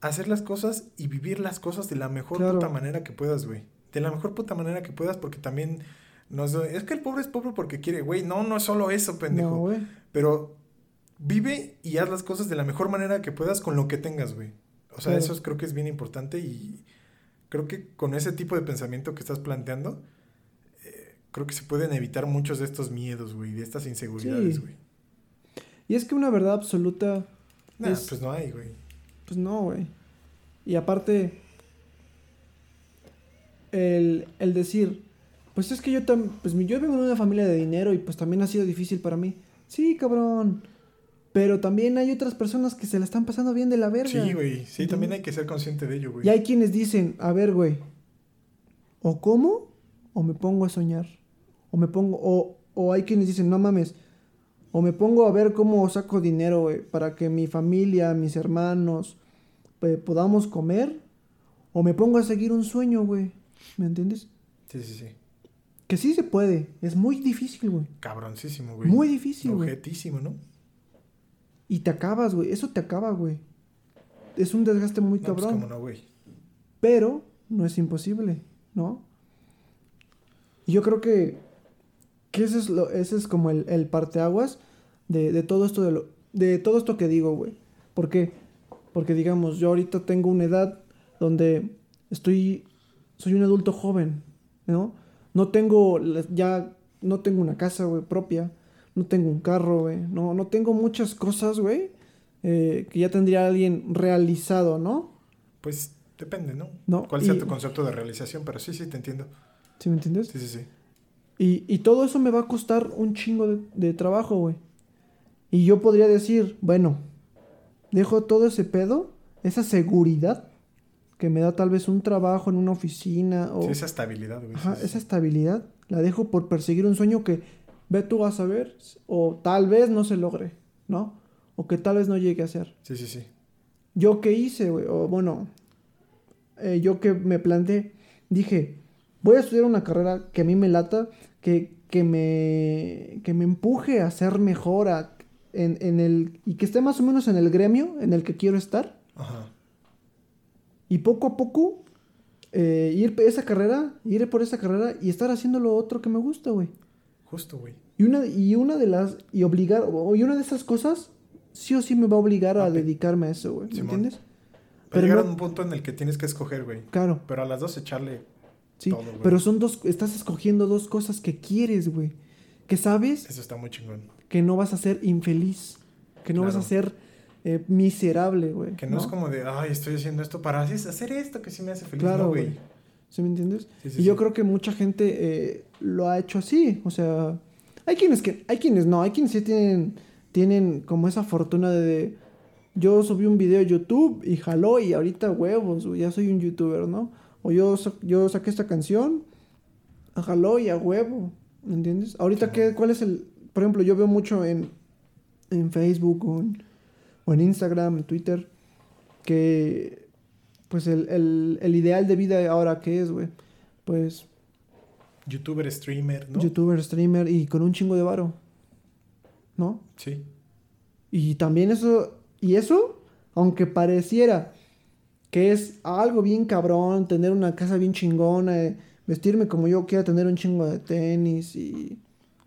[SPEAKER 1] hacer las cosas y vivir las cosas de la mejor
[SPEAKER 2] Claro.
[SPEAKER 1] puta manera que puedas, güey. De la mejor puta manera que puedas, porque también nos es que el pobre es pobre porque quiere, güey. No, no es solo eso, pendejo.
[SPEAKER 2] No.
[SPEAKER 1] Pero vive y haz las cosas de la mejor manera que puedas con lo que tengas, güey. O sea,
[SPEAKER 2] Claro.
[SPEAKER 1] eso es- creo que es bien importante y creo que con ese tipo de pensamiento que estás planteando, creo que se pueden evitar muchos de estos miedos, güey, de estas inseguridades,
[SPEAKER 2] Sí.
[SPEAKER 1] güey.
[SPEAKER 2] Y es que una verdad absoluta,
[SPEAKER 1] Nah,
[SPEAKER 2] Es-
[SPEAKER 1] pues no hay, güey.
[SPEAKER 2] pues no, güey. Y aparte, el, el decir, pues es que yo también, pues yo vengo de una familia de dinero y pues también ha sido difícil para mí. Sí, cabrón. Pero también hay otras personas que se la están pasando bien de la verga.
[SPEAKER 1] Sí, güey. Sí, también hay que ser consciente de ello, güey.
[SPEAKER 2] Y hay quienes dicen, a ver, güey, o como o me pongo a soñar. O me pongo, o, o hay quienes dicen, no mames, o me pongo a ver cómo saco dinero, güey, para que mi familia, mis hermanos, pues, podamos comer. O me pongo a seguir un sueño, güey. ¿Me entiendes?
[SPEAKER 1] Sí, sí, sí.
[SPEAKER 2] Que sí se puede. Es muy difícil, güey.
[SPEAKER 1] Cabroncísimo, güey.
[SPEAKER 2] Muy difícil, güey.
[SPEAKER 1] Objetísimo, ¿no?
[SPEAKER 2] Y te acabas, güey. Eso te acaba, güey. Es un desgaste muy
[SPEAKER 1] No, pues
[SPEAKER 2] cabrón.
[SPEAKER 1] cómo no, güey.
[SPEAKER 2] pero no es imposible, ¿no? Y yo creo que, que ese, es lo, ese es como el, el parteaguas de, de todo esto de, lo, de todo esto que digo, güey. ¿Por qué? Porque digamos, yo ahorita tengo una edad donde estoy, soy un adulto joven, ¿no? No tengo, ya, no tengo una casa, güey, propia, no tengo un carro, güey, no, no tengo muchas cosas, güey, eh, que ya tendría alguien realizado, ¿no?
[SPEAKER 1] Pues depende, ¿no?
[SPEAKER 2] No,
[SPEAKER 1] ¿Cuál sea
[SPEAKER 2] y-
[SPEAKER 1] tu concepto de realización? Pero sí, sí, te entiendo.
[SPEAKER 2] ¿Sí me entiendes?
[SPEAKER 1] Sí, sí, sí.
[SPEAKER 2] Y, y todo eso me va a costar un chingo de, de trabajo, güey. Y yo podría decir, bueno, dejo todo ese pedo, esa seguridad que me da tal vez un trabajo en una oficina o
[SPEAKER 1] Sí, esa estabilidad, güey.
[SPEAKER 2] ajá, esa estabilidad, la dejo por perseguir un sueño que ve tú vas a ver o tal vez no se logre, ¿no? O que tal vez no llegue a ser.
[SPEAKER 1] Sí, sí, sí.
[SPEAKER 2] ¿Yo qué hice, güey? O bueno, eh, yo que me planteé, dije, voy a estudiar una carrera que a mí me lata, que, que, me, que me empuje a ser mejor, a en, en el... Y que esté más o menos en el gremio en el que quiero estar.
[SPEAKER 1] Ajá.
[SPEAKER 2] Y poco a poco eh, ir esa carrera, ir por esa carrera y estar haciendo lo otro que me gusta, güey.
[SPEAKER 1] Justo, güey.
[SPEAKER 2] Y una, y una de las... Y obligar... Y una de esas cosas sí o sí me va a obligar a dedicarme a eso, güey. ¿Me entiendes?
[SPEAKER 1] Pero
[SPEAKER 2] Pero
[SPEAKER 1] llegar
[SPEAKER 2] no-
[SPEAKER 1] a un punto en el que tienes que escoger, güey.
[SPEAKER 2] Claro.
[SPEAKER 1] Pero a las dos echarle.
[SPEAKER 2] Sí,
[SPEAKER 1] todo,
[SPEAKER 2] pero son dos, estás escogiendo dos cosas que quieres, güey. Que sabes
[SPEAKER 1] Eso está muy chingón.
[SPEAKER 2] que no vas a ser infeliz, que no vas a ser eh, miserable, güey.
[SPEAKER 1] Que no, es como de, ay, estoy haciendo esto para hacer esto que sí me hace feliz.
[SPEAKER 2] Claro,
[SPEAKER 1] no,
[SPEAKER 2] güey. ¿Sí me entiendes?
[SPEAKER 1] Sí, sí,
[SPEAKER 2] y yo
[SPEAKER 1] sí.
[SPEAKER 2] creo que mucha gente eh, lo ha hecho así, o sea, hay quienes que, hay quienes no, hay quienes sí tienen, tienen como esa fortuna de, yo subí un video a YouTube y jaló y ahorita huevos, güey, ya soy un youtuber, ¿no? O yo, yo saqué esta canción, a jaló y a huevo, ¿me entiendes? Ahorita, ¿qué, ¿cuál es el, por ejemplo, yo veo mucho en, en Facebook o en, o en Instagram, en Twitter, que pues el, el, el ideal de vida ahora que es, güey, pues
[SPEAKER 1] Youtuber, streamer, ¿no?
[SPEAKER 2] youtuber, streamer y con un chingo de varo, ¿no?
[SPEAKER 1] Sí.
[SPEAKER 2] Y también eso, y eso, aunque pareciera que es algo bien cabrón, tener una casa bien chingona, eh, vestirme como yo quiera, tener un chingo de tenis y,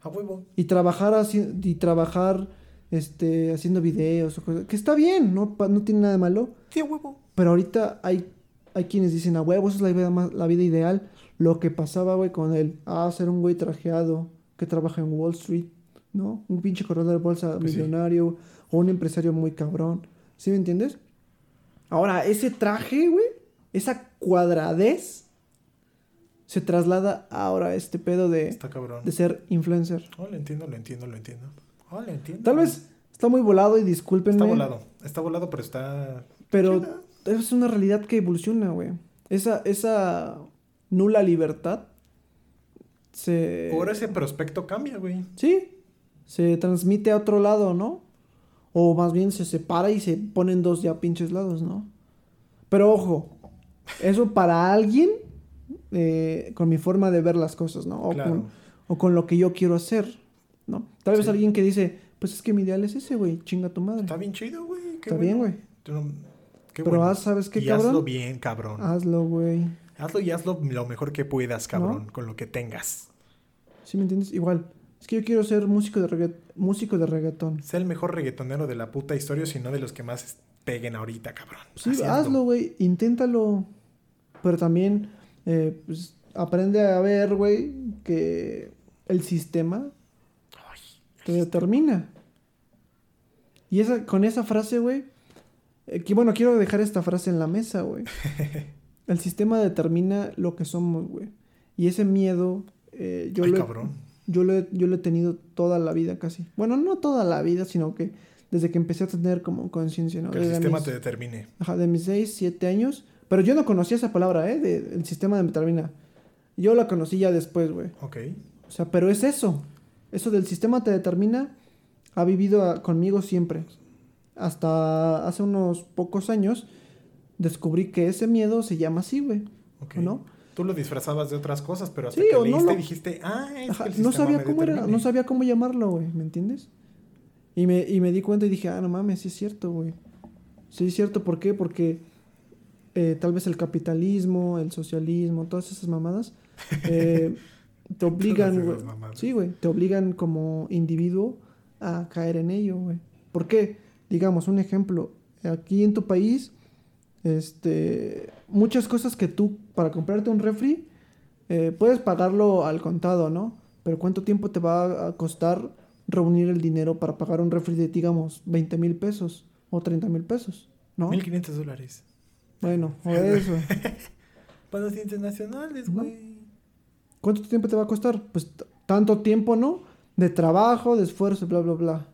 [SPEAKER 1] A huevo.
[SPEAKER 2] y trabajar así, y trabajar este, haciendo videos o cosas, que está bien, no, no tiene nada de malo,
[SPEAKER 1] Sí, a huevo.
[SPEAKER 2] pero ahorita hay, hay quienes dicen, a huevo, esa es la vida, más, la vida ideal, lo que pasaba, güey, con el, ah, ser un güey trajeado que trabaja en Wall Street, ¿no? Un pinche corredor de bolsa
[SPEAKER 1] Pues sí.
[SPEAKER 2] millonario o un empresario muy cabrón, ¿sí me entiendes? Ahora, ese traje, güey, esa cuadradez se traslada ahora a este pedo de,
[SPEAKER 1] Está cabrón.
[SPEAKER 2] de ser influencer.
[SPEAKER 1] Oh, lo entiendo, lo entiendo, lo entiendo. Oh, lo entiendo.
[SPEAKER 2] Tal vez está muy volado y discúlpenme.
[SPEAKER 1] Está volado. Está volado, pero está.
[SPEAKER 2] Pero es una realidad que evoluciona, güey. Esa, esa nula libertad se...
[SPEAKER 1] Ahora ese prospecto cambia, güey.
[SPEAKER 2] Sí, se transmite a otro lado, ¿no? O más bien se separa y se ponen dos ya pinches lados, ¿no? Pero ojo, eso para alguien eh, con mi forma de ver las cosas, ¿no? O,
[SPEAKER 1] Claro.
[SPEAKER 2] con, o con lo que yo quiero hacer, ¿no? Tal vez
[SPEAKER 1] Sí.
[SPEAKER 2] alguien que dice, pues es que mi ideal es ese, güey, chinga tu madre.
[SPEAKER 1] Está bien chido, güey.
[SPEAKER 2] Está bien,
[SPEAKER 1] bueno.
[SPEAKER 2] güey.
[SPEAKER 1] No- Qué
[SPEAKER 2] Pero
[SPEAKER 1] bueno.
[SPEAKER 2] haz, ¿sabes qué,
[SPEAKER 1] y
[SPEAKER 2] cabrón?
[SPEAKER 1] hazlo bien, cabrón.
[SPEAKER 2] Hazlo, güey.
[SPEAKER 1] Hazlo y hazlo lo mejor que puedas, cabrón, con lo que tengas.
[SPEAKER 2] ¿Sí me entiendes? Igual. Es que yo quiero ser músico de, regga- músico de reggaetón.
[SPEAKER 1] Sé el mejor reggaetonero de la puta historia, sino de los que más peguen ahorita, cabrón.
[SPEAKER 2] Sí, hazlo, güey. Inténtalo. Pero también, eh, pues, aprende a ver, güey, que el sistema
[SPEAKER 1] Ay,
[SPEAKER 2] te determina. Y esa, con esa frase, güey, eh, que bueno, quiero dejar esta frase en la mesa, güey. El sistema determina lo que somos, güey. Y ese miedo, eh, yo,
[SPEAKER 1] Ay,
[SPEAKER 2] lo he,
[SPEAKER 1] cabrón.
[SPEAKER 2] Yo, lo he, yo lo he tenido toda la vida casi. Bueno, no toda la vida, sino que desde que empecé a tener como conciencia, ¿no?
[SPEAKER 1] Que el
[SPEAKER 2] Desde
[SPEAKER 1] sistema
[SPEAKER 2] mis-
[SPEAKER 1] te determine.
[SPEAKER 2] Ajá, de mis 6, 7 años. Pero yo no conocía esa palabra, ¿eh? De, el sistema de determina. Yo la conocí ya después, güey.
[SPEAKER 1] Ok.
[SPEAKER 2] O sea, pero es eso. Eso del sistema te determina ha vivido a- conmigo siempre. Hasta hace unos pocos años descubrí que ese miedo se llama así, güey.
[SPEAKER 1] ok.
[SPEAKER 2] ¿O no?
[SPEAKER 1] Tú lo disfrazabas de otras cosas, pero hasta
[SPEAKER 2] Sí,
[SPEAKER 1] que
[SPEAKER 2] o no
[SPEAKER 1] leíste
[SPEAKER 2] lo-
[SPEAKER 1] dijiste, ah, es
[SPEAKER 2] Ajá,
[SPEAKER 1] que el
[SPEAKER 2] no sabía cómo era,
[SPEAKER 1] determine".
[SPEAKER 2] no sabía cómo llamarlo, güey, ¿me entiendes? Y me, y me di cuenta y dije, ah, no mames, sí es cierto, güey. Sí es cierto, ¿por qué? Porque eh, tal vez el capitalismo, el socialismo, todas esas mamadas, eh, te obligan, güey. Sí, güey, te obligan como individuo a caer en ello, güey. ¿Por qué? Digamos, un ejemplo, aquí en tu país, este, muchas cosas que tú, para comprarte un refri, eh, puedes pagarlo al contado, ¿no? Pero ¿cuánto tiempo te va a costar reunir el dinero para pagar un refri de, digamos, 20 mil pesos o 30 mil pesos? ¿No?
[SPEAKER 1] 1500 dólares.
[SPEAKER 2] Bueno, o eso.
[SPEAKER 1] Para los internacionales,
[SPEAKER 2] No.
[SPEAKER 1] güey.
[SPEAKER 2] ¿Cuánto tiempo te va a costar? Pues tanto tiempo, ¿no? De trabajo, de esfuerzo, bla, bla, bla.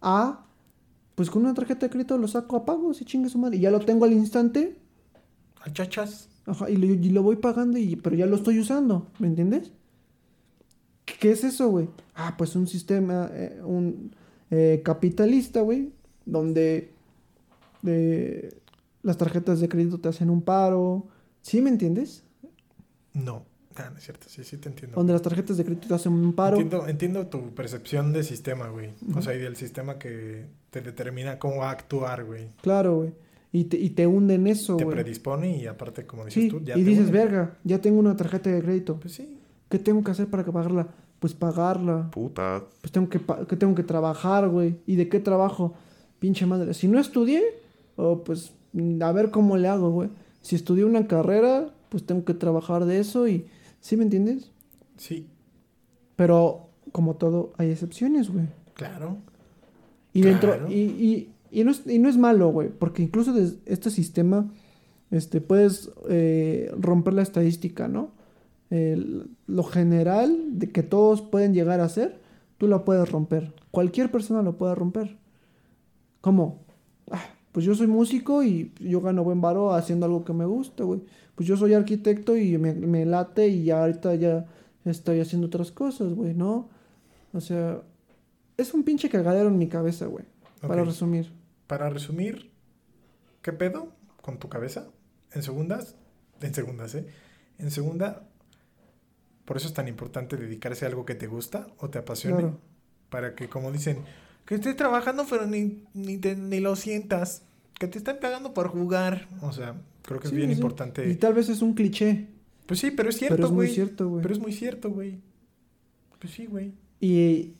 [SPEAKER 2] A, pues con una tarjeta de crédito lo saco a pagos y chingue su madre. Y ya lo tengo al instante,
[SPEAKER 1] Al chachas.
[SPEAKER 2] ajá, y, lo, y lo voy pagando, y, pero ya lo estoy usando, ¿me entiendes? ¿Qué, es eso, güey? Ah, pues un sistema, eh, un eh, capitalista, güey, donde eh, las tarjetas de crédito te hacen un paro. ¿Sí me entiendes?
[SPEAKER 1] No. Ah, no es cierto, sí, sí te entiendo.
[SPEAKER 2] donde las tarjetas de crédito te hacen un paro.
[SPEAKER 1] Entiendo, entiendo tu percepción de sistema, güey. O sea, y del sistema que te determina cómo va a actuar, güey.
[SPEAKER 2] Claro, güey. Y te, y te hunde en eso,
[SPEAKER 1] Te
[SPEAKER 2] güey.
[SPEAKER 1] predispone y aparte, como dices
[SPEAKER 2] Sí,
[SPEAKER 1] tú, ya
[SPEAKER 2] y
[SPEAKER 1] te
[SPEAKER 2] dices,
[SPEAKER 1] hunde.
[SPEAKER 2] verga, ya tengo una tarjeta de crédito.
[SPEAKER 1] Pues sí.
[SPEAKER 2] ¿Qué tengo que hacer para que pagarla? Pues pagarla.
[SPEAKER 1] Puta.
[SPEAKER 2] Pues tengo que, que tengo que trabajar, güey. ¿Y de qué trabajo? Pinche madre. Si no estudié, oh, pues a ver cómo le hago, güey. Si estudié una carrera, pues tengo que trabajar de eso y... ¿Sí me entiendes?
[SPEAKER 1] Sí,
[SPEAKER 2] Pero como todo, hay excepciones, güey.
[SPEAKER 1] claro.
[SPEAKER 2] Y dentro...
[SPEAKER 1] Claro.
[SPEAKER 2] Y, y, y no es, y no es malo, güey. Porque incluso de este sistema, este, puedes eh, romper la estadística, ¿no? Lo general de que todos pueden llegar a ser, tú lo puedes romper. Cualquier persona lo puede romper. ¿Cómo? Ah, pues yo soy músico y yo gano buen varo haciendo algo que me gusta, güey. Pues yo soy arquitecto y me, me late y ya ahorita ya estoy haciendo otras cosas, güey, ¿no? O sea, es un pinche cagadero en mi cabeza, güey. Para resumir.
[SPEAKER 1] Para resumir, ¿qué pedo con tu cabeza? En segundas, en segundas, ¿eh? En segunda, por eso es tan importante dedicarse a algo que te gusta o te apasione.
[SPEAKER 2] Claro.
[SPEAKER 1] Para que, como dicen, que estés trabajando, pero ni, ni, te- ni lo sientas. Que te están pagando por jugar. O sea, creo que
[SPEAKER 2] Sí,
[SPEAKER 1] es bien
[SPEAKER 2] sí.
[SPEAKER 1] importante.
[SPEAKER 2] Y tal vez es un cliché,
[SPEAKER 1] Pues sí, pero es cierto,
[SPEAKER 2] pero es muy
[SPEAKER 1] güey.
[SPEAKER 2] cierto, güey.
[SPEAKER 1] Pero es muy cierto, güey. Pues sí, güey.
[SPEAKER 2] Y,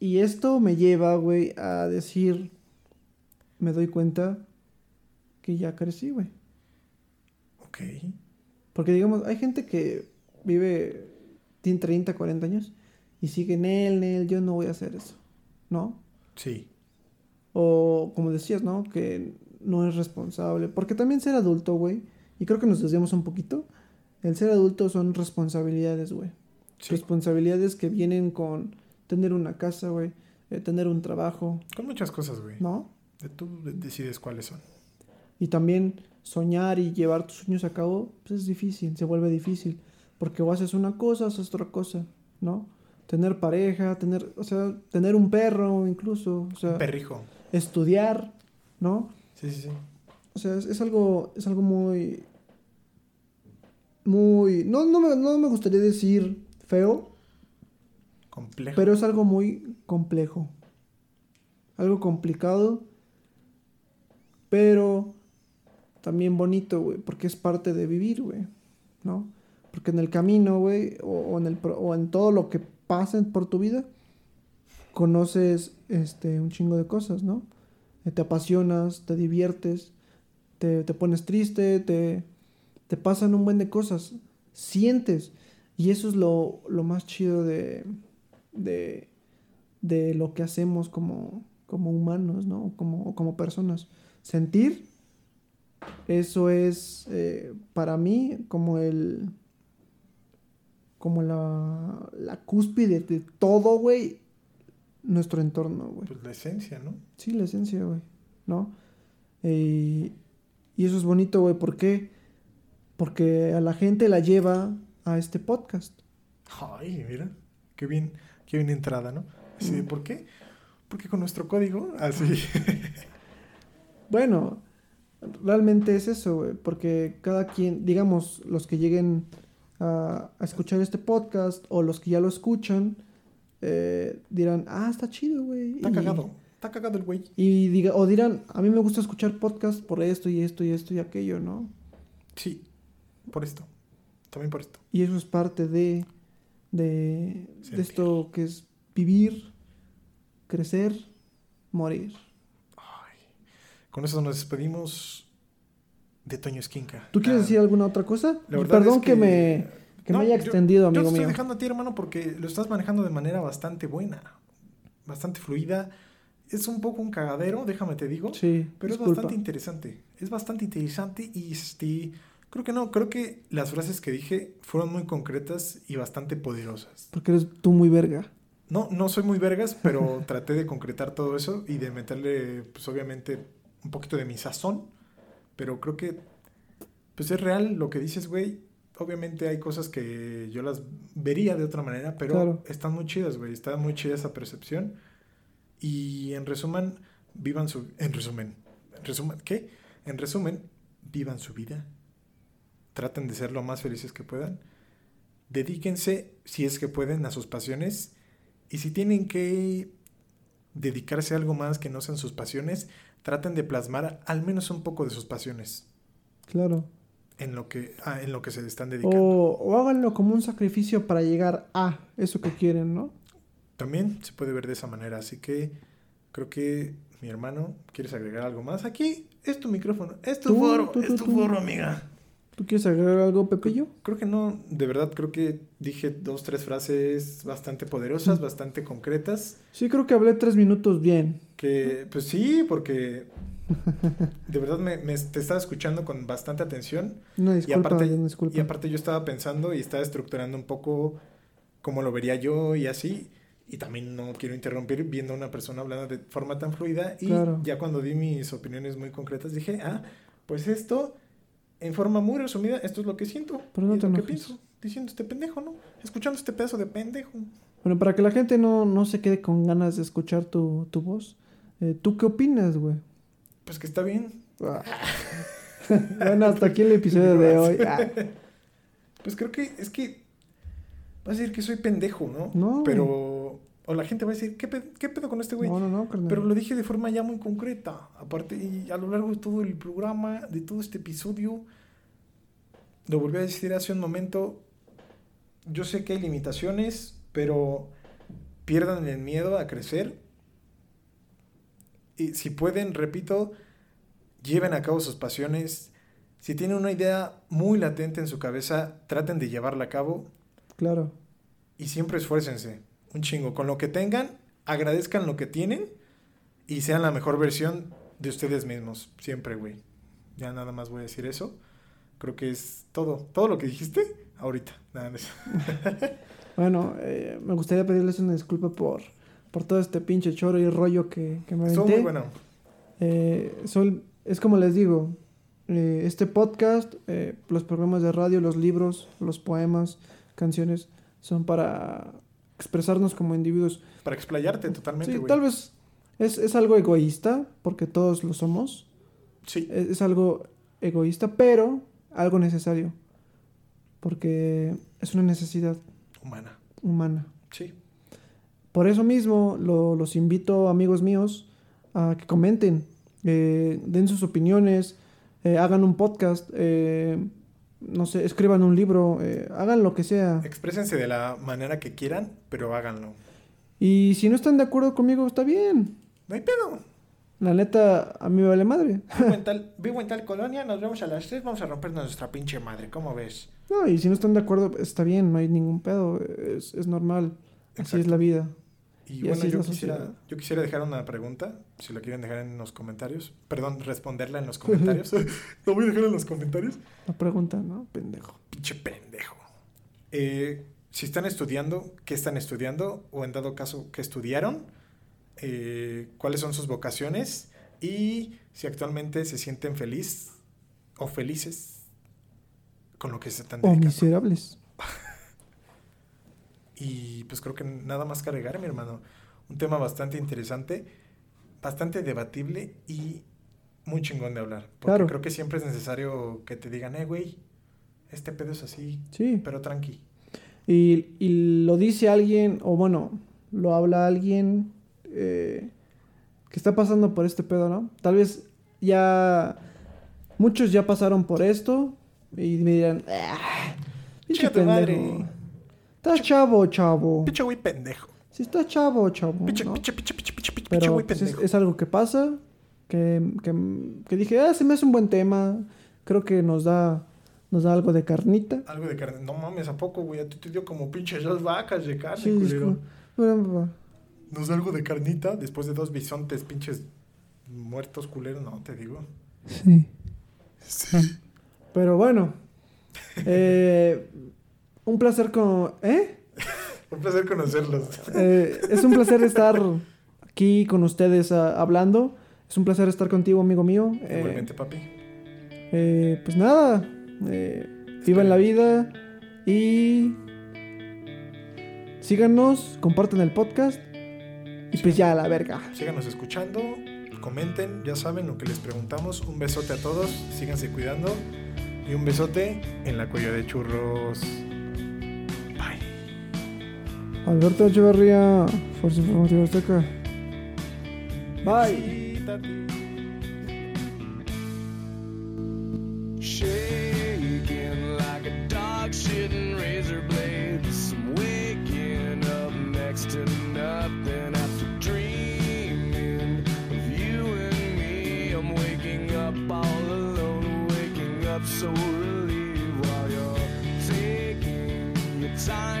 [SPEAKER 2] y esto me lleva, güey, a decir, me doy cuenta que ya crecí, güey.
[SPEAKER 1] Ok.
[SPEAKER 2] Porque digamos, hay gente que vive, tiene 30, 40 años y sigue en él, en él, yo no voy a hacer eso, ¿no?
[SPEAKER 1] Sí.
[SPEAKER 2] O como decías, ¿no? Que no es responsable. Porque también ser adulto, güey, y creo que nos desviamos un poquito, el ser adulto son responsabilidades, güey.
[SPEAKER 1] Sí.
[SPEAKER 2] Responsabilidades que vienen con tener una casa, güey, eh, tener un trabajo,
[SPEAKER 1] Con muchas cosas, güey.
[SPEAKER 2] ¿no?
[SPEAKER 1] Tú de- decides cuáles son.
[SPEAKER 2] Y también soñar y llevar tus sueños a cabo, pues es difícil, se vuelve difícil. Porque o haces una cosa o haces otra cosa, ¿no? Tener pareja, tener, o sea, tener un perro incluso, o sea,
[SPEAKER 1] Un perrijo.
[SPEAKER 2] estudiar, ¿no?
[SPEAKER 1] Sí, sí, sí.
[SPEAKER 2] O sea, es, es algo, es algo muy, muy, no, no, me, no me gustaría decir feo,
[SPEAKER 1] Complejo.
[SPEAKER 2] pero es algo muy complejo. Algo complicado, pero también bonito, güey, porque es parte de vivir, güey, ¿no? Porque en el camino, güey, o, en o en todo lo que pasa por tu vida, conoces este, un chingo de cosas, ¿no? Te apasionas, te diviertes, te, te pones triste, te, te pasan un buen de cosas, sientes, y eso es lo, lo más chido de, de, de lo que hacemos como, como humanos, ¿no? Como, como personas. Sentir, eso es eh, para mí como el, como la, la cúspide de todo, güey, nuestro entorno, güey.
[SPEAKER 1] Pues la esencia, ¿no?
[SPEAKER 2] Sí, la esencia, güey, ¿no? Eh, y eso es bonito, güey, ¿por qué? Porque a la gente la lleva a este podcast.
[SPEAKER 1] Ay, mira. Qué bien, qué bien entrada, ¿no? Así de, ¿por qué? Porque con nuestro código, así.
[SPEAKER 2] Bueno, realmente es eso, güey, porque cada quien, digamos, los que lleguen a, a escuchar este podcast o los que ya lo escuchan, eh, dirán, ah, está chido, güey.
[SPEAKER 1] Está
[SPEAKER 2] y-
[SPEAKER 1] cagado. Está cagado el güey.
[SPEAKER 2] Y diga, o dirán, a mí me gusta escuchar podcast por esto y esto y esto y aquello, ¿no?
[SPEAKER 1] Sí. Por esto. También por esto.
[SPEAKER 2] Y eso es parte de, de, de esto que es vivir, crecer, morir.
[SPEAKER 1] Con eso nos despedimos de Toño Esquinca.
[SPEAKER 2] ¿Tú quieres
[SPEAKER 1] Ah,
[SPEAKER 2] decir alguna otra cosa?
[SPEAKER 1] la verdad
[SPEAKER 2] Perdón
[SPEAKER 1] es
[SPEAKER 2] que, me, que
[SPEAKER 1] No,
[SPEAKER 2] me haya
[SPEAKER 1] yo-
[SPEAKER 2] extendido,
[SPEAKER 1] Yo
[SPEAKER 2] amigo
[SPEAKER 1] te estoy
[SPEAKER 2] mío.
[SPEAKER 1] dejando a ti, hermano, porque lo estás manejando de manera bastante buena. Bastante fluida. Es un poco un cagadero, déjame te digo.
[SPEAKER 2] Sí,
[SPEAKER 1] Pero
[SPEAKER 2] disculpa.
[SPEAKER 1] es bastante interesante. Es bastante interesante y este. Creo que no, creo que las frases que dije fueron muy concretas y bastante poderosas.
[SPEAKER 2] Porque eres tú muy verga.
[SPEAKER 1] No, no soy muy vergas, pero traté de concretar todo eso y de meterle, pues obviamente, un poquito de mi sazón. Pero creo que, pues es real lo que dices, güey. Obviamente hay cosas que yo las vería de otra manera, pero
[SPEAKER 2] Claro.
[SPEAKER 1] están muy chidas, güey. Está muy chida esa percepción. Y en resumen, vivan su... En resumen. En resumen, ¿qué? En resumen, vivan su vida. Traten de ser lo más felices que puedan. dedíquense, si es que pueden, a sus pasiones. Y si tienen que dedicarse a algo más que no sean sus pasiones, traten de plasmar al menos un poco de sus pasiones
[SPEAKER 2] Claro.
[SPEAKER 1] en lo que, ah, en lo que se están dedicando.
[SPEAKER 2] O, o háganlo como un sacrificio para llegar a eso que quieren, ¿no?
[SPEAKER 1] También se puede ver de esa manera. Así que creo que mi hermano, ¿quieres agregar algo más? Aquí es tu micrófono, es tu
[SPEAKER 2] Tú,
[SPEAKER 1] foro,
[SPEAKER 2] tú,
[SPEAKER 1] es tu foro, amiga.
[SPEAKER 2] ¿Tú quieres agregar algo, Pepillo?
[SPEAKER 1] Creo que no, de verdad creo que dije dos, tres frases bastante poderosas,
[SPEAKER 2] Mm.
[SPEAKER 1] bastante concretas.
[SPEAKER 2] Sí, creo que hablé tres minutos bien.
[SPEAKER 1] Que, pues sí, porque de verdad me, me- te estaba escuchando con bastante atención. Y
[SPEAKER 2] disculpa,
[SPEAKER 1] aparte,
[SPEAKER 2] una disculpa.
[SPEAKER 1] y aparte yo estaba pensando y estaba estructurando un poco cómo lo vería yo y así. Y también no quiero interrumpir viendo a una persona hablando de forma tan fluida. Y
[SPEAKER 2] Claro.
[SPEAKER 1] ya cuando di mis opiniones muy concretas dije, ah, pues esto, en forma muy resumida, esto es lo que siento.
[SPEAKER 2] Pero no
[SPEAKER 1] y es
[SPEAKER 2] te
[SPEAKER 1] lo que pienso. Diciendo este pendejo, ¿no? Escuchando este pedazo de pendejo.
[SPEAKER 2] Bueno, para que la gente no, no se quede con ganas de escuchar tu, tu voz, eh, ¿tú qué opinas, güey?
[SPEAKER 1] Pues que está bien.
[SPEAKER 2] Ah. bueno, hasta aquí el episodio de hoy. Ah.
[SPEAKER 1] Pues creo que es que va a decir que soy pendejo, ¿no?
[SPEAKER 2] No.
[SPEAKER 1] Pero. O la gente va a decir, ¿qué, pe- qué pedo con este güey?
[SPEAKER 2] No, no, no, carnal.
[SPEAKER 1] Pero lo dije de forma ya muy concreta. Aparte, y a lo largo de todo el programa, de todo este episodio, lo volví a decir hace un momento. Yo sé que hay limitaciones, pero pierdan el miedo a crecer. Y si pueden, repito, lleven a cabo sus pasiones. Si tienen una idea muy latente en su cabeza, traten de llevarla a cabo
[SPEAKER 2] Claro.
[SPEAKER 1] y siempre esfuércense un chingo. Con lo que tengan, agradezcan lo que tienen y sean la mejor versión de ustedes mismos. Siempre, güey. Ya nada más voy a decir eso. Creo que es todo. Todo lo que dijiste ahorita. Nada más.
[SPEAKER 2] Bueno, eh, me gustaría pedirles una disculpa por, por todo este pinche choro y rollo que, que me
[SPEAKER 1] Estuvo
[SPEAKER 2] aventé.
[SPEAKER 1] muy bueno.
[SPEAKER 2] Eh, son- es como les digo, eh, este podcast, los programas de radio, los libros, los poemas, canciones, son para expresarnos como individuos.
[SPEAKER 1] Para explayarte totalmente,
[SPEAKER 2] Sí,
[SPEAKER 1] güey.
[SPEAKER 2] tal vez es, es algo egoísta, porque todos lo somos.
[SPEAKER 1] Sí.
[SPEAKER 2] Es, es algo egoísta, pero algo necesario. Porque es una necesidad
[SPEAKER 1] Humana.
[SPEAKER 2] humana.
[SPEAKER 1] Sí.
[SPEAKER 2] Por eso mismo lo- los invito, amigos míos, a que comenten, eh, den sus opiniones, eh, hagan un podcast, eh, no sé, escriban un libro, eh, hagan lo que sea.
[SPEAKER 1] Exprésense de la manera que quieran, pero háganlo.
[SPEAKER 2] Y si no están de acuerdo conmigo, está bien.
[SPEAKER 1] No hay pedo.
[SPEAKER 2] La neta, a mí me vale madre.
[SPEAKER 1] Vivo en tal, vivo en tal colonia, nos vemos a las 3, vamos a rompernos nuestra pinche madre. ¿Cómo ves?
[SPEAKER 2] No, y si no están de acuerdo, está bien, no hay ningún pedo, es, es normal. Así es la vida.
[SPEAKER 1] Y,
[SPEAKER 2] Y
[SPEAKER 1] bueno, yo quisiera, yo quisiera dejar una pregunta, si la quieren dejar en los comentarios. Perdón, responderla en los comentarios. ¿Lo voy a dejar en los comentarios?
[SPEAKER 2] La pregunta, ¿no? Pendejo.
[SPEAKER 1] Pinche pendejo. Eh, si están estudiando, ¿qué están estudiando? O en dado caso, ¿qué estudiaron? Eh, ¿Cuáles son sus vocaciones? Y si actualmente se sienten feliz o felices con lo que se están
[SPEAKER 2] O
[SPEAKER 1] dedicando.
[SPEAKER 2] miserables.
[SPEAKER 1] Y pues creo que nada más que agregar, mi hermano. Un tema bastante interesante, bastante debatible y muy chingón de hablar. Porque
[SPEAKER 2] Claro.
[SPEAKER 1] creo que siempre es necesario que te digan, eh, güey, este pedo es así,
[SPEAKER 2] Sí.
[SPEAKER 1] pero tranqui.
[SPEAKER 2] Y, y lo dice alguien, o bueno, lo habla alguien eh, que está pasando por este pedo, ¿no? Tal vez ya muchos ya pasaron por esto y me dirán, ah, pinche
[SPEAKER 1] tu madre.
[SPEAKER 2] Pendejo. Estás chavo, chavo.
[SPEAKER 1] Pinche güey pendejo.
[SPEAKER 2] Si estás chavo, chavo.
[SPEAKER 1] Pinche,
[SPEAKER 2] ¿no?
[SPEAKER 1] pinche, pinche, pinche, pinche, pinche
[SPEAKER 2] Pero
[SPEAKER 1] güey
[SPEAKER 2] pues, es,
[SPEAKER 1] pendejo.
[SPEAKER 2] es algo que pasa, que, que, que dije, ah, se me hace un buen tema. Creo que nos da, nos da algo de carnita.
[SPEAKER 1] Algo de carne. No mames, ¿a poco, güey? A ti te dio como pinches dos vacas de carne,
[SPEAKER 2] Sí,
[SPEAKER 1] culero.
[SPEAKER 2] bueno,
[SPEAKER 1] Nos da algo de carnita después de dos bisontes pinches muertos, culero. No, te digo.
[SPEAKER 2] Sí.
[SPEAKER 1] Sí.
[SPEAKER 2] Pero bueno. eh, un placer con... ¿Eh?
[SPEAKER 1] Un placer conocerlos.
[SPEAKER 2] Eh, es un placer estar aquí con ustedes ah, hablando. Es un placer estar contigo, amigo mío. Eh,
[SPEAKER 1] Igualmente, papi.
[SPEAKER 2] eh, pues nada. Eh, vivan la vida y síganos, compartan el podcast y pues ya a la verga.
[SPEAKER 1] Síganos escuchando, comenten, ya saben lo que les preguntamos. Un besote a todos, síganse cuidando y un besote en la cuello de churros.
[SPEAKER 2] Alberto Echeverría, Fuerza Informativa Azteca. Bye.
[SPEAKER 3] Shaking like a dog shitting razor blades. Waking up next to nothing after dreaming of you and me. I'm waking up all alone, waking up so relieved while you're taking your time